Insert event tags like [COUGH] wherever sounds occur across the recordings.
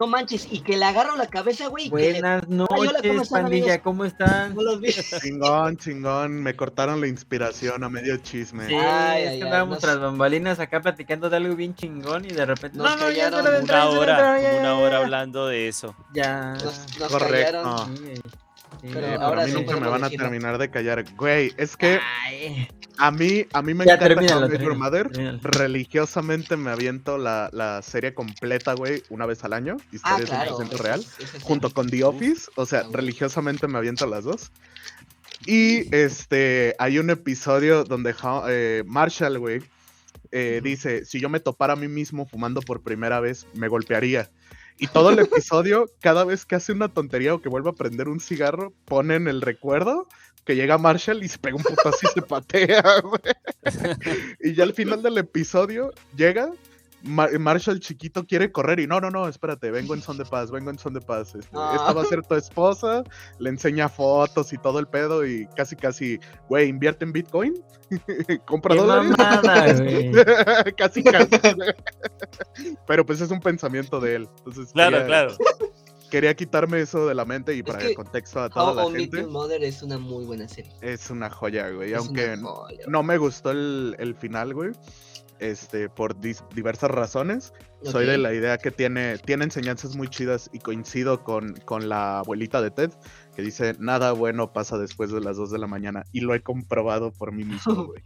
No manches, y que le agarro la cabeza, güey. que le- Buenas hola, ¿cómo noches, están, pandilla, amigos? ¿cómo están? No los vi. [LAUGHS] Chingón, chingón. Me cortaron la inspiración a medio chisme. Sí, Ay, es ay, que andábamos nos- tras bambalinas acá platicando de algo bien chingón y de repente. Nos no, callaron una entrar, es Una hora entrar, ya, una ya, hora hablando de eso. Ya. Nos, nos Correcto. Sí, sí. Pero ahora a mí sí nunca me van a terminar de callar. Güey, es que Ay, a mí, a mí me Ya, encanta termínalo, How I Met Your termínalo, Mother. termínalo. Religiosamente me aviento la, la serie completa, güey, una vez al año. Ah, Historia claro. 100% real. Junto con The Office, o sea, Ah, religiosamente me aviento las dos. Y este, hay un episodio donde eh, Marshall, güey, eh, dice, si yo me topara a mí mismo fumando por primera vez, me golpearía. Y [LAUGHS] todo el episodio, cada vez que hace una tontería o que vuelve a prender un cigarro, ponen el recuerdo que llega Marshall y se pega un putazo y se patea, [LAUGHS] güey. Y ya al final del episodio llega, Ma- Marshall chiquito quiere correr y no, no, no, espérate, vengo en son de paz, vengo en son de paz. este, Ah. Esta va a ser tu esposa, le enseña fotos y todo el pedo y casi, casi, güey, invierte en Bitcoin, [LAUGHS] compra Qué dólares. mamada, güey. [LAUGHS] casi, casi. Pero pues es un pensamiento de él. Entonces, Claro, quería, claro. Quería quitarme eso de la mente y para que el contexto a toda How la gente. Your Mother es una muy buena serie. Es una joya, güey. Es Aunque joya, no me gustó el, el final, güey. Este, por dis- diversas razones. Soy de la idea que tiene, tiene enseñanzas muy chidas y coincido con, con la abuelita de Ted, que dice, nada bueno pasa después de las 2 de la mañana. Y lo he comprobado por mí mismo, [LAUGHS] güey.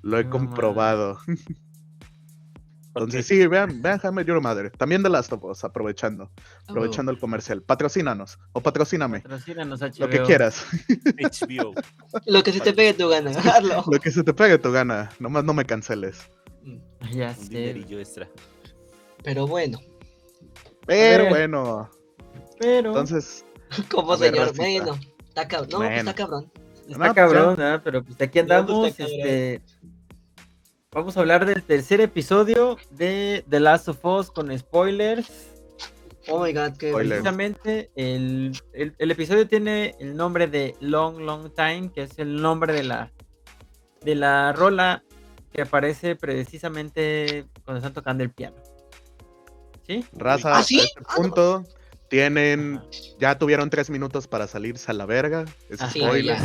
Lo he No comprobado. [LAUGHS] Entonces, sí, vean, vean Met Your Mother. También de Last of Us, aprovechando. Aprovechando el comercial. Patrocínanos. O patrocíname. Patrocínanos, Lo que HBO. quieras. HBO. Lo que se te pegue tu gana, [LAUGHS] hazlo. Lo que se te pegue tu gana. Nomás no me canceles. Ya Un sé. dinerillo extra. Pero bueno, Pero bueno. Pero. Entonces, [LAUGHS] como señor, bueno, está cabrón. No, pues está cabrón. Está No, cabrón. Pero pues aquí No, pues, andamos. cabrón. este, Vamos a hablar del tercer episodio de The Last of Us con spoilers. Oh my god, qué Spoiler. Precisamente el, el- el episodio tiene el nombre de Long Long Time, que es el nombre de la de la rola que aparece precisamente cuando están tocando el piano. ¿Sí? raza, ¿Ah, sí? a este Ah, no. Tienen, ya tuvieron tres minutos para salirse a la verga. Es Ah, sí, spoiler.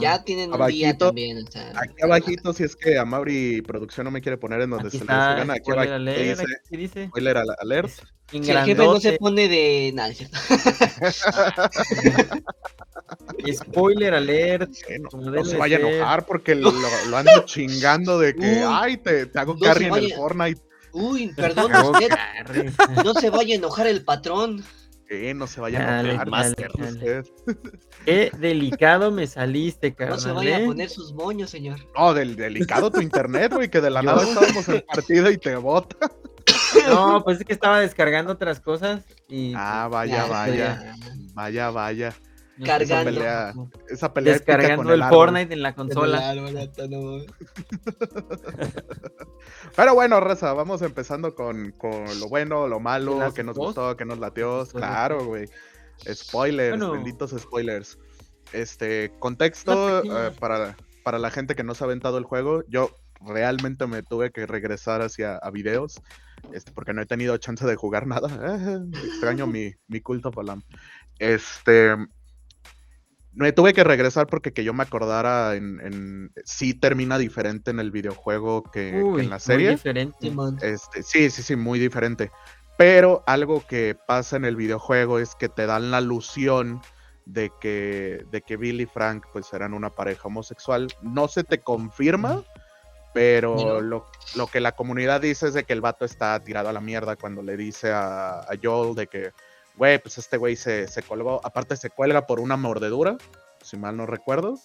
ya. tienen un día también. O sea, Aquí abajito, si es que a Mauri Producción no me quiere poner en donde Aquí se está, gana, aquí spoiler abajito alert, dice spoiler al- alert. Si el jefe no se pone de. Nada. [LAUGHS] Spoiler alert. No, se vaya a enojar porque [LAUGHS] lo, lo ando chingando de que, Uy, ay, te, te hago no carry en el. Fortnite. Uy, [LAUGHS] perdón usted. No se vaya a enojar el patrón. Que no se vaya a Dale, dale. usted. [LAUGHS] Qué delicado me saliste, No carnal. se vaya a ¿eh? poner sus moños, señor. No, del delicado tu internet, güey, que de la Yo- nada estábamos en [LAUGHS] partida y te bota. No, pues es que estaba descargando otras cosas y Ah, pues, vaya, Ya, vaya, ya. vaya, vaya. Cargando. sé, Pelea, esa pelea descargando con el, árbol. Fortnite en la consola. En el árbol. [LAUGHS] Pero bueno, Raza, vamos empezando con, con lo bueno, lo ¿De malo, que nos gustó, que nos latió. Correcto. Claro, güey. Spoilers, Bueno. benditos spoilers. Este, contexto eh, para, para la gente que no se ha aventado el juego, yo realmente me tuve que regresar hacia a videos, este, porque no he tenido chance de jugar [LAUGHS] nada. [LAUGHS] extraño mi, mi culto Palam. Este, me tuve que regresar porque que yo me acordara en, en sí termina diferente en el videojuego que, en la muy serie. diferente. Simón. Este, sí, sí, sí, muy diferente. Pero algo que pasa en el videojuego es que te dan la alusión de que, de que Bill y Frank pues eran una pareja homosexual. No se te confirma, pero No. lo, lo que la comunidad dice es de que el vato está tirado a la mierda cuando le dice a, a Joel de que, güey, pues este güey se, se colgó, aparte se cuelga por una mordedura, si mal no recuerdo.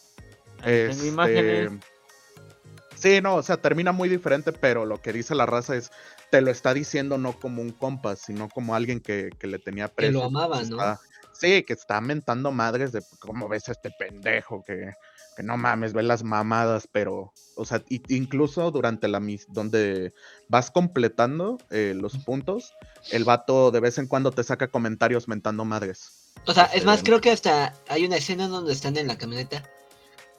Este, imágenes. Sí, no, o sea, termina muy diferente, pero lo que dice la raza es, te lo está diciendo no como un compa, sino como alguien que, que le tenía Que precio. lo amaba, que ¿no? está- sí, que está mentando madres de cómo ves a este pendejo, que, que no mames, ve las mamadas, pero, o sea, incluso durante la mis, donde vas completando eh, los puntos, el vato de vez en cuando te saca comentarios mentando madres. O sea, es más, Este, creo que hasta hay una escena donde están en la camioneta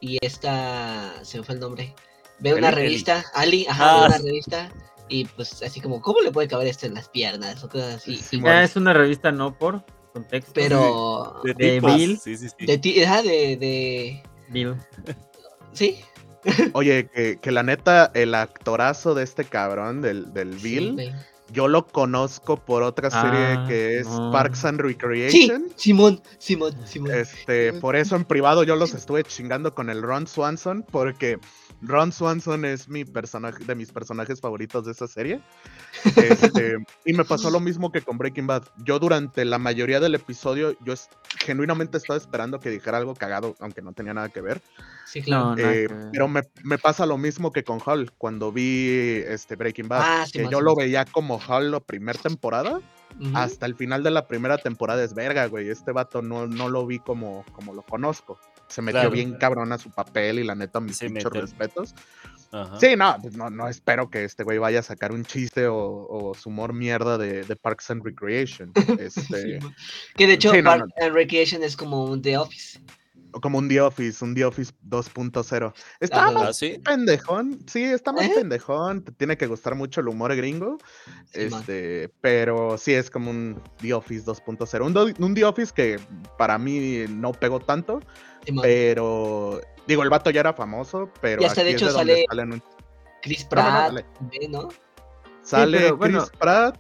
y esta, se me fue el nombre, ve una Eli. revista, Ali, ajá, ve Ah, una revista Y pues así como, ¿cómo le puede caber esto en las piernas? O cosas así. Sí, Y- bueno. Ya es una revista no por contexto. pero De, De tipos. Bill. Sí, sí, sí. de ti, ajá, de, de. Bill. Sí. Oye, que, que la neta, el actorazo de este cabrón, del, del Sí, Bill, yo lo conozco por otra serie Ah, que es no. Parks and Sí, Recreation. Simón, Simón, Simón. Este, por eso en privado yo los estuve chingando con el Ron Swanson, porque Ron Swanson es mi personaje, de mis personajes favoritos de esa serie. Este, [LAUGHS] y me pasó lo mismo que con Breaking Bad. Yo durante la mayoría del episodio, yo es- genuinamente estaba esperando que dijera algo cagado, aunque no tenía nada que ver. Sí, claro. Eh, pero me, me pasa lo mismo que con Hall cuando vi este Breaking Bad. Ah, que yo lo veía como Hall la primera temporada. Hasta el final de la primera temporada es verga, güey. Este vato no, no lo vi como, como lo conozco. Se metió Claro. bien cabrón a su papel y la neta, mis Se muchos respetos. Ajá. Sí, no, pues no, no espero que este güey vaya a sacar un chiste o, o su humor mierda de, de Parks and Recreation. [LAUGHS] Este. Que de hecho, sí, no, Park no. and Recreation es como un The Office. O como un The Office, un The Office 2.0. Está Ajá. más ¿Ah, sí? pendejón, sí, está más ¿Eh? pendejón, te tiene que gustar mucho el humor gringo, Sí, man. este, pero sí es como un The Office 2.0, un, un The Office que para mí no pegó tanto, pero digo, el vato ya era famoso, pero Y hasta de aquí hecho sale un- Chris No, no, no, Pratt, sale pero Chris bueno. Pratt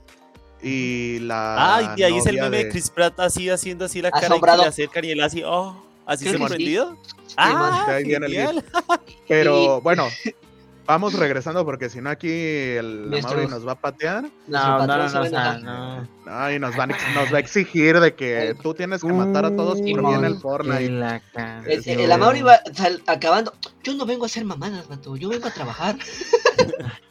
y la Ay, de ahí es el meme de Chris Pratt así haciendo así la cara y le acercan y él así, oh, así sí. sorprendido. Sí, Ah, genial. [LAUGHS] Pero bueno, [LAUGHS] vamos regresando porque si no aquí el Nuestro- Mauri nos va a patear. No, no, no, se no, va a o sea, enojar. no. Ay, nos, van, a- nos va a exigir de que tú tienes que matar a todos por bien el Fortnite. la El, el. Amaury va sal- acabando. Yo no vengo a hacer mamadas, mato. Yo vengo a trabajar. [LAUGHS]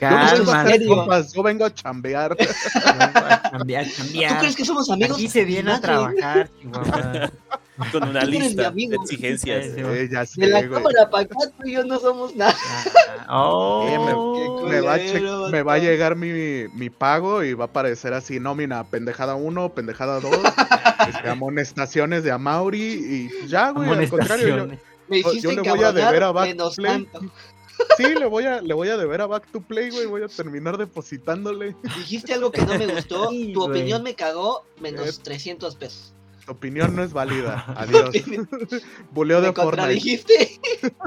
Calma, compas, yo vengo a chambear. cambiar, cambiar. ¿Tú crees que somos amigos? Aquí se viene a trabajar, [LAUGHS] Chihuahua. Con una lista de exigencias. Sí, sí. Eh, ya De la sé, güey. cámara para acá, tú y yo no somos nada. Ah, oh, Eh, qué Me va, a culero, che- me va a llegar mi, mi pago y va a aparecer así, nómina, pendejada 1, pendejada 2, [LAUGHS] este, amonestaciones de Amauri y ya, güey, al contrario, yo, amonestaciones. Me Yo- hiciste yo le voy a deber a encabronar Sí, le voy a, le voy a deber a Back to Play, güey, voy a terminar depositándole. Dijiste algo que no me gustó. Sí, tu güey. opinión me cagó. Eh, Menos 300 pesos. Tu opinión no es válida, [LAUGHS] adiós. [LAUGHS] Buleo de Fortnite. contradijiste.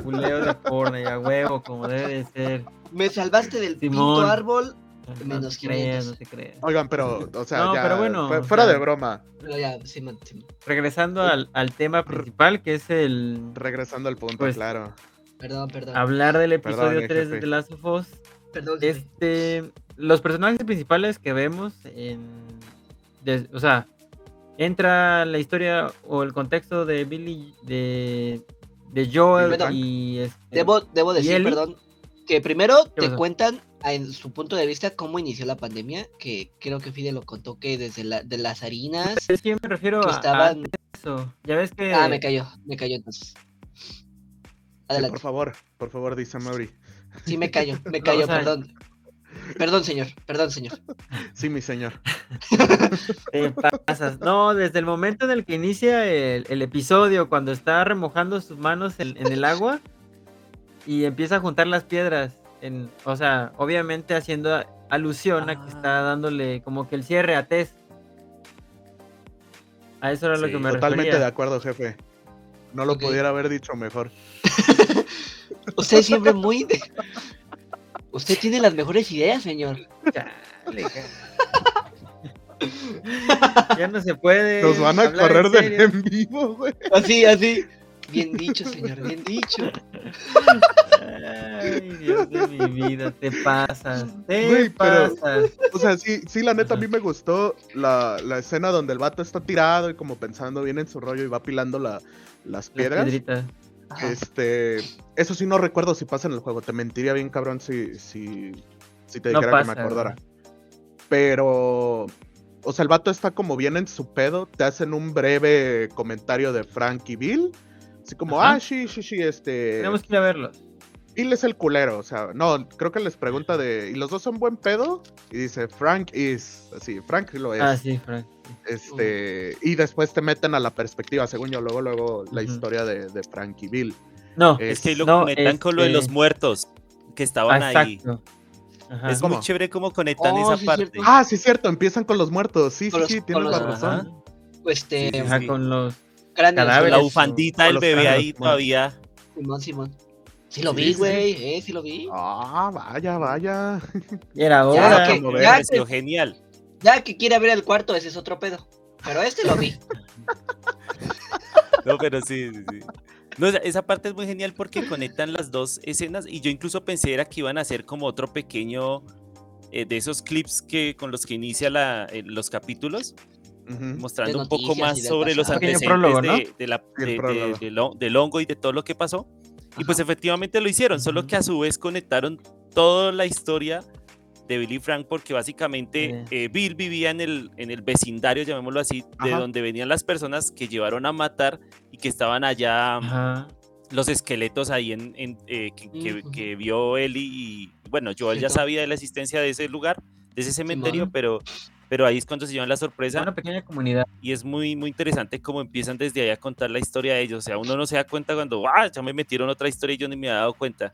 Culeo de porno y a huevo, como debe de ser. Me salvaste del pinto árbol. No Menos te creas, 500. no te creas. Oigan, pero, o sea, No, ya, pero bueno, fue- o fuera sea- de broma, Pero ya, Simón, Simón. Regresando al, al tema principal, que es el regresando al punto, Pues, claro. Perdón, perdón. hablar del Perdón, episodio eh, 3 jefe. de The Last of Us. Perdón. Este, los personajes principales que vemos en, des- o sea, entra la historia o el contexto de Billy, de, de Joel Bueno, y este, Debo, debo decir, Ellie? perdón, que primero te pasó? cuentan en su punto de vista cómo inició la pandemia, que creo que Fide lo contó que desde la, de las harinas es que yo me refiero que a, a estaban... eso. Ya ves que Ah, me cayó, me cayó entonces. Sí, por favor, por favor, dice Mauri. Sí, me cayó, me [LAUGHS] cayó, o sea- perdón. Perdón, señor, perdón, señor. Sí, mi señor. [LAUGHS] te pasas. No, desde el momento en el que inicia el, el episodio, cuando está remojando sus manos en, en el agua y empieza a juntar las piedras, en, o sea, obviamente haciendo alusión a que está Ah. dándole como que el cierre a Tess. A eso era lo que me Totalmente de refería. acuerdo, jefe. No lo pudiera haber dicho mejor. [LAUGHS] Usted siempre muy... de- Usted tiene las mejores ideas, señor. Chale, ya no se puede. Nos van a correr en del en vivo, güey. Así, así. Bien dicho, señor, bien dicho. Ay, Dios de mi vida, te pasas, te Güey, pero-. O sea, sí, sí, la neta, a mí me gustó la, la escena donde el vato está tirado y como pensando bien en su rollo y va apilando la- las Las piedras. piedritas. Ajá. Este, eso sí no recuerdo si pasa en el juego. Te mentiría bien, cabrón, si, si, si te No dijera que me acordara. Pero, o sea, el vato está como bien en su pedo. Te hacen un breve comentario de Frank y Bill. Así como, Ajá. ah, sí, sí, sí, este. Tenemos que ir a verlos. Bill es el culero, o sea, no, creo que les pregunta de, ¿y los dos son buen pedo? Y dice, Frank is, así, Frank lo es. Ah, sí, Frank. Este, y después te meten a la perspectiva, según yo, luego, luego la historia de, de Frank y Bill. No, Es que ahí lo No, comentan con lo de los este- muertos que estaban ahí. Ajá. Es ¿Cómo? muy chévere cómo conectan Oh, esa sí, parte. cierto. Ah, sí, es cierto, empiezan con los muertos. Sí, Con sí, los- sí, tienes la los- razón. Este, Sí, Ajá, sí. con los cadáveres. La bufandita del los bebé ahí bueno. todavía. Simón, Simón. Sí lo vi, sí, sí. güey, eh, sí lo vi. Ah, vaya, vaya. [LAUGHS] Y era hora. ya pareció que- genial. Ya que quiere ver el cuarto, ese es otro pedo. Pero este lo vi. [LAUGHS] No, pero sí, sí, sí. No, esa- parte es muy genial porque conectan las dos escenas y yo incluso pensé era que iban a hacer como otro pequeño eh, de esos clips que con los que inicia la, eh, los capítulos, mostrando un poco más sobre los pasado. Antecedentes prólogo, ¿no? de, de la, Sí, el de- de- prólogo. del hon- del hongo y de todo lo que pasó. Y pues efectivamente lo hicieron, solo que a su vez conectaron toda la historia de Billy Frank porque básicamente eh, Bill vivía en el, en el vecindario, llamémoslo así, de donde venían las personas que llevaron a matar y que estaban allá Ajá. los esqueletos ahí en, en, eh, que, que- Ujú. que vio Eli y bueno, Joel ya sabía de la existencia de ese lugar, de ese cementerio, pero, pero ahí es cuando se llevan la sorpresa Una pequeña comunidad. y es muy, muy interesante cómo empiezan desde ahí a contar la historia de ellos. O sea, uno no se da cuenta cuando, ah, ya me metieron otra historia y yo ni me había dado cuenta.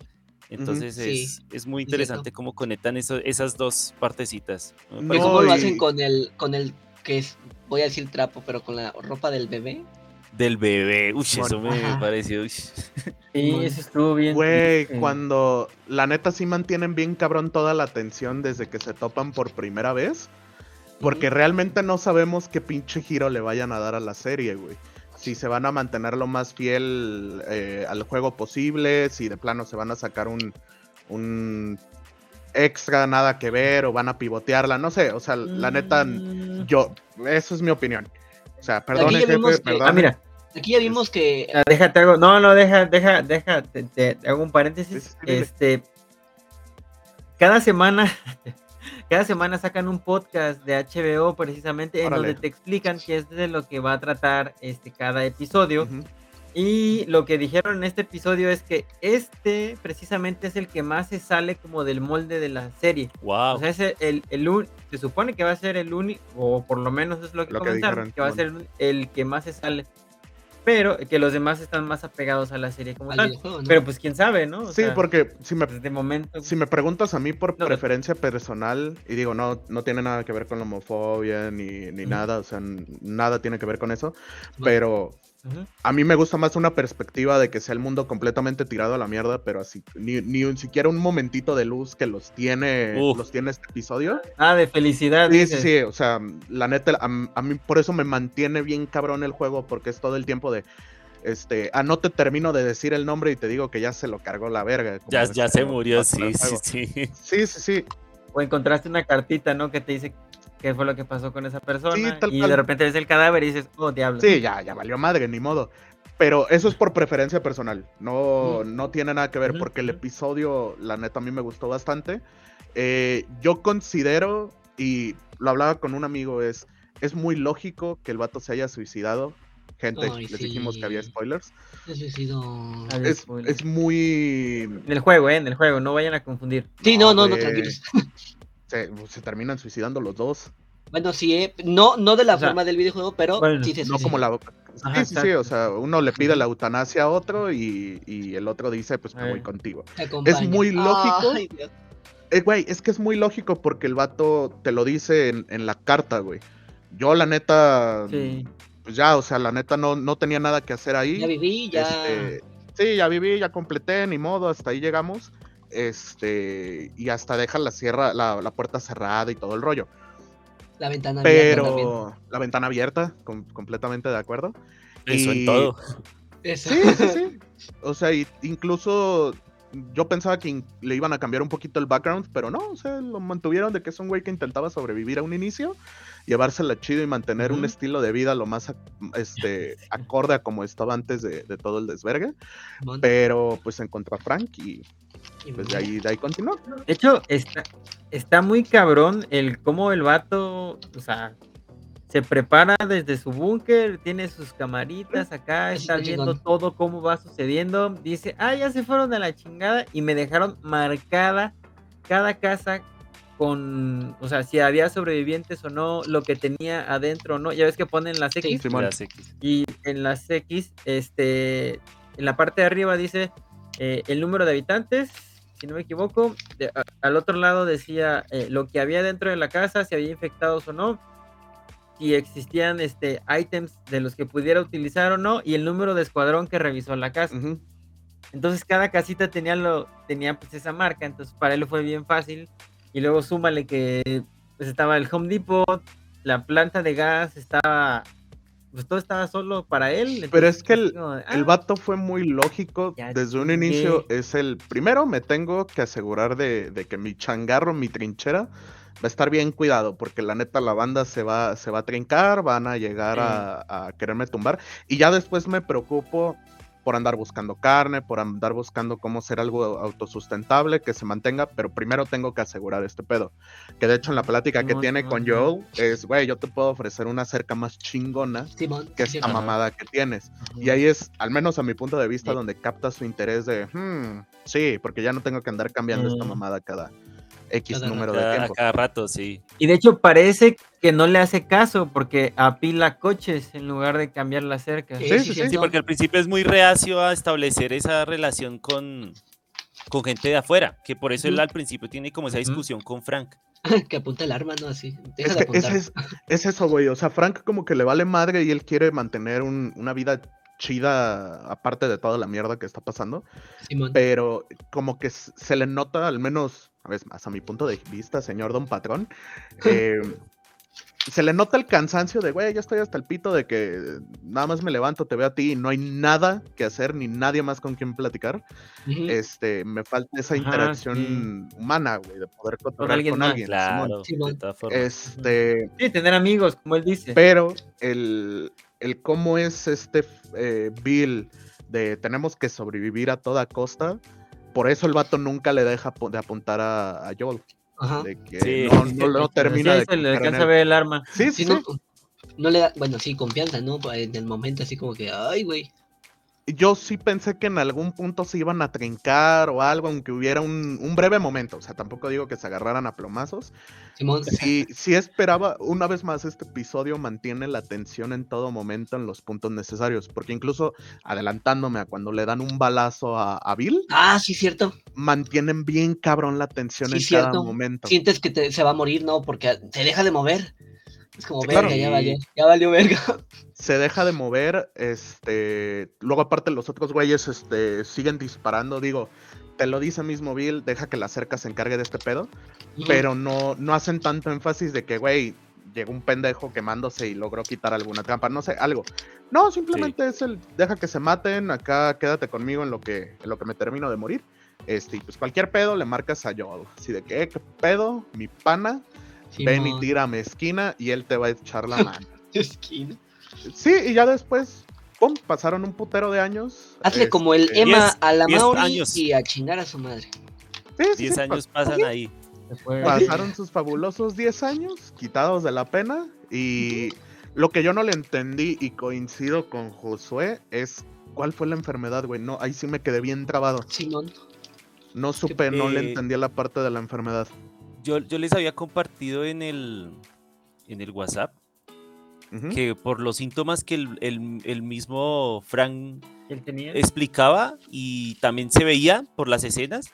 Entonces Sí, es, es muy es cierto. interesante cómo conectan eso- esas dos partecitas. Me No, ¿Y cómo lo hacen con el, con el que es, voy a decir trapo, pero con la ropa del bebé? Del bebé, uy, eso me Ajá. pareció. uy. [LAUGHS] Sí, Bueno. eso estuvo bien. Güey, triste. cuando la neta sí mantienen bien cabrón toda la atención desde que se topan por primera vez. Porque realmente no sabemos qué pinche giro le vayan a dar a la serie, güey. Si se van a mantener lo más fiel eh, al juego posible, si de plano se van a sacar un, un extra nada que ver o van a pivotearla, no sé, o sea, la neta, Mm. yo, eso es mi opinión. O sea, perdón, ya jefe, vimos que- perdón. Ah, mira. Aquí ya vimos que Ah, Déjate hago. No, no, deja, deja, deja. Te, te- te hago un paréntesis. Sí, sí, dile. Este. Cada semana. [LAUGHS] Cada semana sacan un podcast de HBO precisamente en Órale. donde te explican qué es de lo que va a tratar este cada episodio. Ujú. Y lo que dijeron en este episodio es que este precisamente es el que más se sale como del molde de la serie. Wow. O sea, es el, el, el un- se supone que va a ser el único, o por lo menos es lo que Lo que comentaron, dijeron, que va a ser el que más se sale. Pero que los demás están más apegados a la serie como al tal. Pero pues quién sabe, ¿no? O Sí, sea, porque si me, pues, de momento. si me preguntas a mí por No, preferencia personal, y digo, no, no tiene nada que ver con la homofobia ni, ni Ujú. nada, o sea, nada tiene que ver con eso, Bueno. pero A mí me gusta más una perspectiva de que sea el mundo completamente tirado a la mierda, pero así, ni, ni siquiera un momentito de luz que los tiene, Uf. los tiene este episodio. Ah, de felicidad. Sí, sí, dices. sí, o sea, la neta, a, a mí por eso me mantiene bien cabrón el juego, porque es todo el tiempo de, este, ah, no te termino de decir el nombre y te digo que ya se lo cargó la verga. Ya, ya se murió, sí, sí, sí. Sí, sí, sí. O encontraste una cartita, ¿no? Que te dice qué fue lo que pasó con esa persona. tal y cual. de repente ves el cadáver y dices, oh, diablo. Sí, ya, ya valió madre, ni modo. Pero eso es por preferencia personal. No, no tiene nada que ver porque el episodio, la neta, a mí me gustó bastante. Eh, yo considero, y lo hablaba con un amigo, es, es muy lógico que el vato se haya suicidado. Gente, Ay, les dijimos que había sí. spoilers. Se suicidó. Es, spoiler. es muy... En el juego, ¿eh? En el juego, no vayan a confundir. Sí, no, no, no, güey. tranquilos. Se, se terminan suicidando los dos. Bueno, sí, eh, no, no de la O sea, forma del videojuego, pero bueno, sí se No como la... Ajá, sí, sí, sí, o sea, uno le pide la eutanasia a otro y, y el otro dice, pues me voy Eh. contigo. Acompaña. muy lógico. Ay. Eh, güey, es que es muy lógico porque el vato te lo dice en, en la carta, güey. Yo, la neta, Sí. pues ya, o sea, la neta no, no tenía nada que hacer ahí. Ya viví, ya. Este, sí, ya viví, ya completé, ni modo, hasta ahí llegamos. Este, y hasta deja la, sierra, la, la puerta cerrada y todo el rollo. La ventana abierta también. Pero la ventana abierta, com- completamente de acuerdo. Eso Y- en todo. Eso. Sí, sí, sí. [LAUGHS] O sea, y- incluso yo pensaba que le iban a cambiar un poquito el background, pero no, o sea, lo mantuvieron de que es un güey que intentaba sobrevivir a un inicio, llevársela chido y mantener un estilo de vida lo más este, acorde a como estaba antes de, de todo el desvergue. Pero pues encontró a Frank y Y pues de ahí, de ahí continuó. De hecho, está, está muy cabrón el cómo el vato, o sea, se prepara desde su búnker, tiene sus camaritas acá, está viendo todo cómo va sucediendo. Dice, ah, ya se fueron a la chingada y me dejaron marcada cada casa con, o sea, si había sobrevivientes o no, lo que tenía adentro o no. Ya ves que ponen las X Sí. Simón. Las X. y en las X, este, en la parte de arriba dice eh, el número de habitantes, si no me equivoco. de- a- al otro lado decía eh, lo que había dentro de la casa, si había infectados o no, si existían este ítems de los que pudiera utilizar o no, y el número de escuadrón que revisó la casa. Entonces cada casita tenía lo, tenía pues esa marca, entonces para él fue bien fácil. Y luego súmale que pues estaba el Home Depot, la planta de gas estaba, pues todo estaba solo para él. Pero es que el, el "Ah, vato fue muy lógico desde un inicio. Es el primero, me tengo que asegurar de, de que mi changarro, mi trinchera, va a estar bien cuidado, porque la neta la banda se va, se va a trincar, van a llegar a quererme tumbar. Y ya después me preocupo por andar buscando carne, por andar buscando cómo ser algo autosustentable, que se mantenga, pero primero tengo que asegurar este pedo. Que de hecho en la plática que tiene Simón, con. Joel es, güey, yo te puedo ofrecer una cerca más chingona Simón. que esta mamada que tienes. ujú". Y ahí es, al menos a mi punto de vista, Sí. donde capta su interés de, "Hmm, sí, porque ya no tengo que andar cambiando esta Mm. mamada cada X Cada número de Cada, tiempo. cada rato, sí. Y de hecho parece que no le hace caso porque apila coches en lugar de cambiar la cerca. Sí, Sí, sí, sí, porque al principio es muy reacio a establecer esa relación con, con gente de afuera, que por eso él al principio tiene como esa discusión con Frank. [LAUGHS] que apunta el arma, ¿no? Así. Deja Es de que es, apuntar. es, es eso, güey. O sea, Frank como que le vale madre y él quiere mantener un- una vida chida aparte de toda la mierda que está pasando. Simón. Pero como que se le nota, al menos, a veces más a mi punto de vista, señor Don Patrón, [LAUGHS] eh, se le nota el cansancio de, güey, ya estoy hasta el pito de que nada más me levanto, te veo a ti y no hay nada que hacer ni nadie más con quien platicar. Este, me falta esa Ajá, interacción humana, güey, de poder cotorrear alguien con más, alguien. Simón. Claro, Simón. de todas formas. Este, Sí, tener amigos, como él dice. pero el, el cómo es este eh, Bill de tenemos que sobrevivir a toda costa, por eso el vato nunca le deja de apuntar a, a Joel. Ajá. De que Sí. no, no, no Sí, termina ahí de se le alcanza a ver el arma. Sí, Sí, sí, no, sí. no le da, bueno, sí, confianza, ¿no? En el momento así como que, ay, güey. Yo sí pensé que en algún punto se iban a trincar o algo, aunque hubiera un, un breve momento. O sea, tampoco digo que se agarraran a plomazos. Simón. [LAUGHS] Sí, sí esperaba, una vez más, este episodio mantiene la tensión en todo momento en los puntos necesarios. Porque incluso adelantándome a cuando le dan un balazo a, a Bill, Ah, sí, cierto. mantienen bien cabrón la tensión Sí, en cada cierto. momento. Sientes que te- se va a morir, ¿no? Porque se deja de mover. Es como, Sí, verga, claro. ya valió, ya valió verga. Se deja de mover, este, luego aparte los otros güeyes, este, siguen disparando, digo, te lo dice mismo Bill, deja que la cerca se encargue de este pedo, pero no, no hacen tanto énfasis de que, güey, llegó un pendejo quemándose y logró quitar alguna trampa, no sé, algo. No, simplemente es el, deja que se maten, acá quédate conmigo en lo que, en lo que me termino de morir. Este, y pues cualquier pedo le marcas a Joel, así de que, "Eh, ¿qué pedo? Mi pana, ven y Simón. tírame esquina y él te va a echar la mano. [LAUGHS] Esquina. Sí, y ya después, pum, pasaron un putero de años. Hazle como el este, Emma Diez- a la Mauri años. y a chingar a su madre. sí, sí, 10 sí, años pa- pasan ahí. Pasaron sus fabulosos 10 años, quitados de la pena. Y lo que yo no le entendí y coincido con Josué es cuál fue la enfermedad, güey. No, ahí sí me quedé bien trabado. Simón. No supe, no le eh, entendí la parte de la enfermedad. Yo, yo les había compartido en el, en el WhatsApp que por los síntomas que el, el- el mismo Frank explicaba y también se veía por las escenas,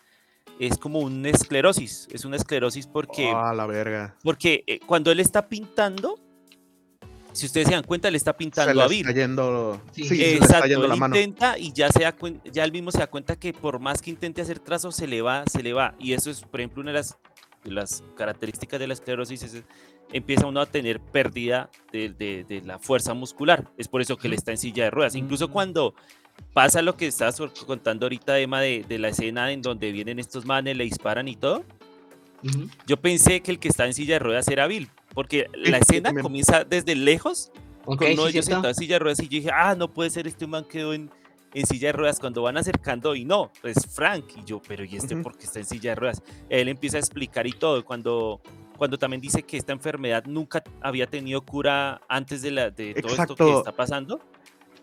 es como una esclerosis. Es una esclerosis porque, Ah, la verga. porque eh, cuando él está pintando, si ustedes se dan cuenta, él está Se pintando le a está Bill. yendo. Sí. Sí, se le está yendo él la mano. intenta y ya, se da ya él mismo se da cuenta que por más que intente hacer trazos, se le va, se le va. Y eso es, por ejemplo, una de las, las características de la esclerosis, es, empieza uno a tener pérdida de, de- de la fuerza muscular. Es por eso que él Ujú. está en silla de ruedas. Incluso Mm. cuando pasa lo que estabas contando ahorita, Emma, de, de la escena en donde vienen estos manes, le disparan y todo, yo pensé que el que está en silla de ruedas era Bill. Porque la escena comienza desde lejos Ok, con uno de ellos sentado en silla de ruedas y yo dije, ah, no puede ser, este man quedó en, en silla de ruedas cuando van acercando y no, es Frank y yo, pero ¿y este Ujú. por qué está en silla de ruedas? Él empieza a explicar y todo, cuando, cuando también dice que esta enfermedad nunca había tenido cura antes de, la, de todo esto que está pasando.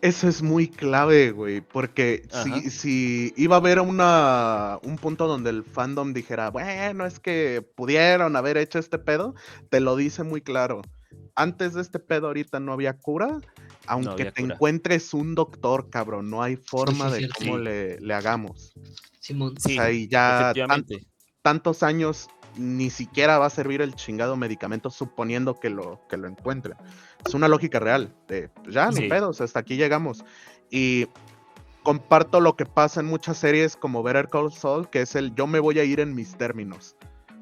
Eso es muy clave, güey, porque si, si iba a haber una, un punto donde el fandom dijera, bueno, es que pudieron haber hecho este pedo, te lo dice muy claro. Antes de este pedo ahorita no había cura, aunque había te cura. encuentres un doctor, cabrón, no hay forma sí, de cómo Sí. le, le hagamos. Simón. O Sí, sea, y ya tantos años ni siquiera va a servir el chingado medicamento suponiendo que lo, que lo encuentren. Es una lógica real. De, pues ya, ni Sí. pedos, hasta aquí llegamos. Y comparto lo que pasa en muchas series como Better Call Saul, que es el yo me voy a ir en mis términos.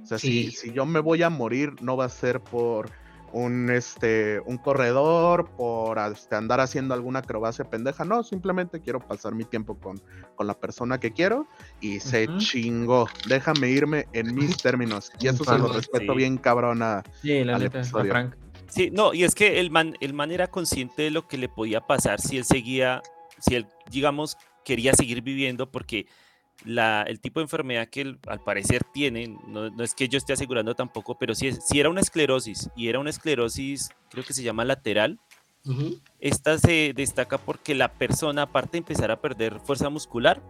O sea, si, si yo me voy a morir, no va a ser por un, este, un corredor, por este, andar haciendo alguna acrobacia pendeja. No, simplemente quiero pasar mi tiempo con, con la persona que quiero y se Ujú. chingó. Déjame irme en mis [LAUGHS] términos. Y eso se lo respeto Sí. bien cabrón a, Sí, la al neta, a episodio. Frank. Sí, no, y es que el man, el man era consciente de lo que le podía pasar si él seguía, si él, digamos, quería seguir viviendo, porque la, el tipo de enfermedad que él al parecer tiene, no, no es que yo esté asegurando tampoco, pero si, es, si era una esclerosis, y era una esclerosis, creo que se llama lateral, esta se destaca porque la persona, aparte de empezar a perder fuerza muscular,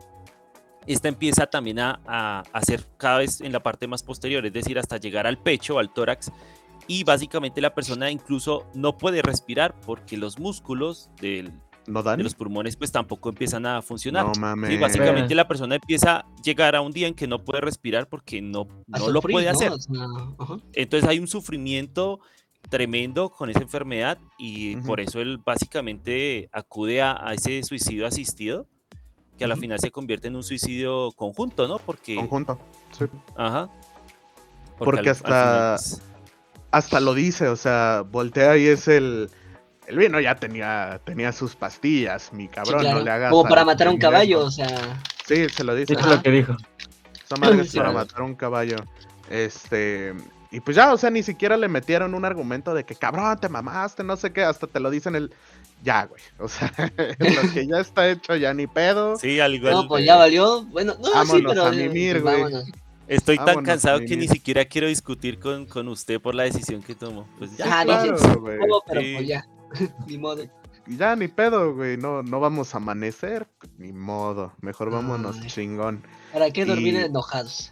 esta empieza también a, a hacer cada vez en la parte más posterior, es decir, hasta llegar al pecho, al tórax, y básicamente la persona incluso no puede respirar porque los músculos del- ¿No de los pulmones pues tampoco empiezan a funcionar. No Sí, mames. básicamente Eh. la persona empieza a llegar a un día en que no puede respirar porque no, no lo puede ¿no? hacer. O sea, ajá. Entonces hay un sufrimiento tremendo con esa enfermedad y por eso él básicamente acude a, a ese suicidio asistido, que a la final se convierte en un suicidio conjunto, ¿no? Porque, Conjunto. Sí. ajá. Porque al hasta- final, pues, Hasta lo dice, o sea, voltea y es el. El vino ya tenía, tenía sus pastillas, mi Sí, cabrón, claro. no le hagas. Como para matar a un caballo, o sea. Sí, se lo dice. Eso es Ajá. lo que dijo. Esa madre [LAUGHS] es Sí, para matar a un caballo. Este. Y pues ya, o sea, ni siquiera le metieron un argumento de que cabrón, te mamaste, no sé qué, hasta te lo dicen el. Ya, güey. [LAUGHS] O sea, [LAUGHS] lo que ya está hecho, ya ni pedo. sí, al igual. No, pues ya valió. Bueno, no, sí, Vámonos pero. a mimir, pues güey. vámonos. Estoy tan cansado que ni siquiera quiero discutir con, con usted por la decisión que tomó. Pues ya. Ah, claro, sí, pero Sí. pues ya. [LAUGHS] Ni modo. Ya ni pedo, güey. No, no vamos a amanecer. Ni modo. Mejor vámonos Ay. chingón. ¿Para qué dormir Y- enojados?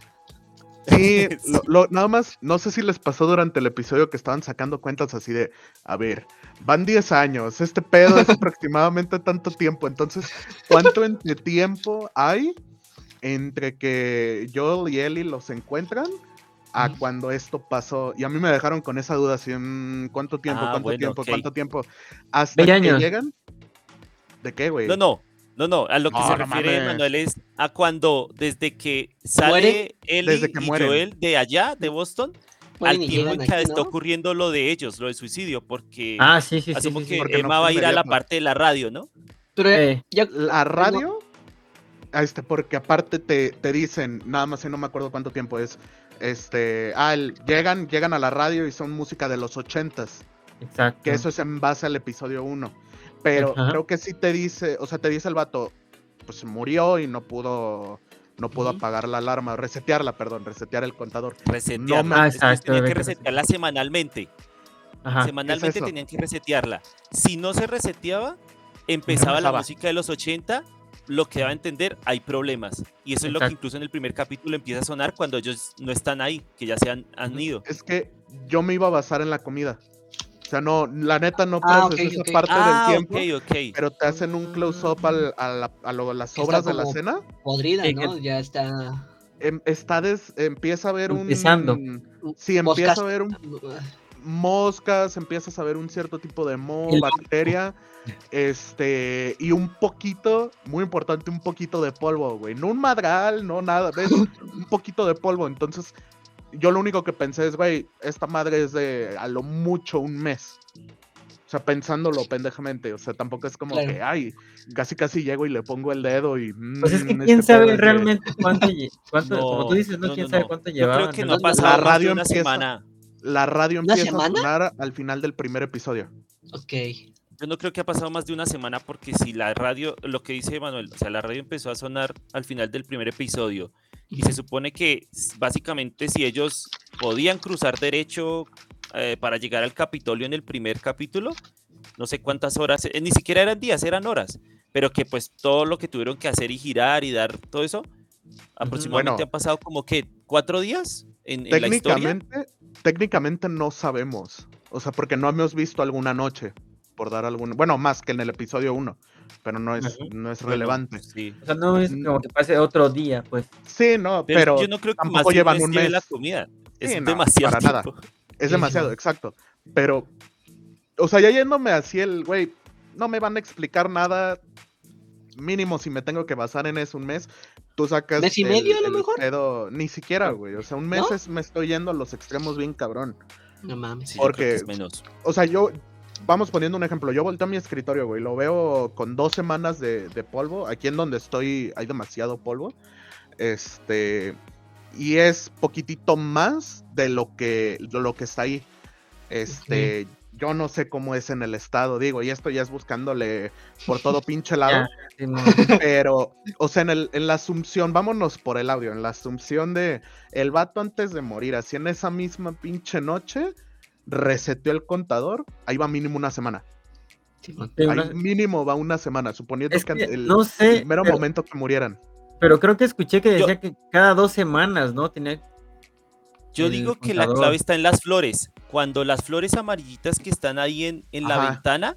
Sí, Sí. [LAUGHS] lo- lo- nada más, no sé si les pasó durante el episodio que estaban sacando cuentas así de, a ver, van 10 años, este pedo es [LAUGHS] aproximadamente tanto tiempo, entonces, ¿cuánto entre tiempo hay entre que Joel y Ellie los encuentran a cuando esto pasó? Y a mí me dejaron con esa duda, así, mm, ¿cuánto tiempo, Ah, cuánto bueno, tiempo, cuánto tiempo? Hasta 20 que años. llegan. ¿De qué, güey? No, no, no, no, a lo que No, se no refiere mames. Manuel es a cuando desde que sale ¿Mueren? Ellie Desde que y mueren. Joel de allá, de Boston, al tiempo en que aquí, está ¿no? ocurriendo lo de ellos, lo del suicidio, porque Ah, sí, sí, sí. asumo sí, sí. que Emma va a ir a la parte de la radio, ¿no? Eh. La radio, este, porque aparte te, te dicen, nada más si no me acuerdo cuánto tiempo es, este, ah, el- llegan, llegan a la radio y son música de los ochentas, exacto. que eso es en base al episodio 1, pero Ajá. creo que sí te dice, o sea, te dice el vato, pues murió y no pudo, no pudo apagar la alarma, resetearla, perdón, resetear el contador. Resetearla. No, ah, Es que exacto, resetearla semanalmente. Ajá. Semanalmente tenían que resetearla. Si no se reseteaba, empezaba la música de los 80, lo que daba a entender, hay problemas. Y eso es lo que incluso en el primer capítulo empieza a sonar cuando ellos no están ahí, que ya se han, han ido. Es que yo me iba a basar en la comida. O sea, no, la neta no Ah, procesé ok, esa parte Ah, del tiempo. ok, ok. Pero te hacen un close-up al- a, la- a lo- las está obras de la cena. Podrida, ¿no? Ya está. em- está des- empieza a ver un Empezando. sí empieza Moscas. a ver un moscas empiezas a ver un cierto tipo de moho bacteria [LAUGHS] este y un poquito muy importante un poquito de polvo güey no un madral no nada ves un poquito de polvo entonces yo lo único que pensé es güey esta madre es de a lo mucho un mes o sea, pensándolo pendejamente, o sea, tampoco es como Claro. que, ay, casi casi llego y le pongo el dedo y... Pues es que quién este pedo sabe realmente cuánto, cuánto como tú dices, ¿no? no, ¿Quién no, sabe no. cuánto Yo llevaban? creo que ¿no? no ha La radio una empieza- semana. La radio ¿Una empieza semana? a sonar al final del primer episodio. Ok. Yo no creo que ha pasado más de una semana porque si la radio, lo que dice Manuel, o sea, la radio empezó a sonar al final del primer episodio y se supone que básicamente si ellos podían cruzar derecho eh, para llegar al Capitolio en el primer capítulo, no sé cuántas horas, eh, ni siquiera eran días, eran horas, pero que pues todo lo que tuvieron que hacer y girar y dar todo eso, aproximadamente Bueno. han pasado como que cuatro días en, en la historia. Técnicamente, no sabemos. O sea, porque no hemos visto alguna noche, por dar algún... Bueno, más que en el episodio 1, pero no es, no es relevante. Sí. O sea, no es como que pase otro día, pues. Sí, no, Pero, pero, yo no creo que tampoco llevan un mes. la comida. Es Sí, no, demasiado para nada. es Sí, demasiado, exacto. Pero, o sea, ya yéndome así el, güey, no me van a explicar nada. Mínimo, si me tengo que basar en eso un mes, tú sacas. ¿Mes y el- medio, a lo mejor? pedo- ni siquiera, güey. O sea, un mes ¿No? es- me estoy yendo a los extremos bien cabrón. No mames. Sí, Porque- es menos. O sea, yo, vamos poniendo un ejemplo. Yo volteo a mi escritorio, güey. Lo veo con dos semanas de, de polvo. Aquí en donde estoy hay demasiado polvo. Este. Y es poquitito más de lo que, de lo que está ahí. Este. Yo no sé cómo es en el estado, digo, y esto ya es buscándole por todo [LAUGHS] pinche lado. [LAUGHS] Pero, o sea, en, el, en la asunción, vámonos por el audio, en la asunción de el vato antes de morir, así en esa misma pinche noche, reseteó el contador, ahí va mínimo una semana. Sí, Ahí mínimo va una semana, suponiendo Es que, que el, no sé, el mero pero- momento que murieran. Pero creo que escuché que Yo- decía que cada dos semanas, ¿no? Tenía. Yo digo que la clave está en las flores. Cuando las flores amarillitas que están ahí en, en la Ajá. ventana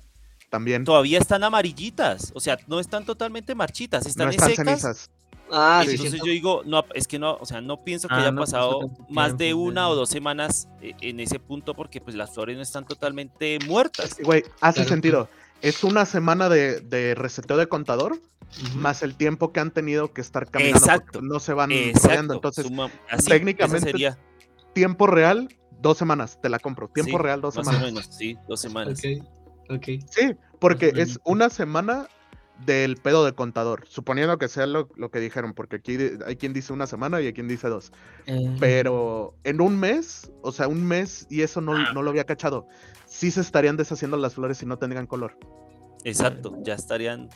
También. todavía están amarillitas. O sea, no están totalmente marchitas, están, No en están secas. cenizas. Ah, sí, Entonces yo digo, no, es que no, o sea, no pienso que Ah, haya no pasó pasado más de una o dos semanas eh, en ese punto porque pues las flores no están totalmente muertas. Güey, hace Claro. sentido. Es una semana de, de reseteo de contador, más el tiempo que han tenido que estar caminando. Exacto. No se van rodeando. Exacto. Entonces, suma- así, técnicamente, tiempo real, dos semanas, te la compro. Tiempo sí, real, dos más o semanas. menos, sí, dos semanas. Sí, porque es una semana del pedo de contador, suponiendo que sea lo, lo que dijeron, porque aquí hay quien dice una semana y hay quien dice dos. eh, Pero en un mes, o sea, un mes, y eso no, no lo había cachado, sí se estarían deshaciendo las flores si no tendrían color. Exacto, ya estarían,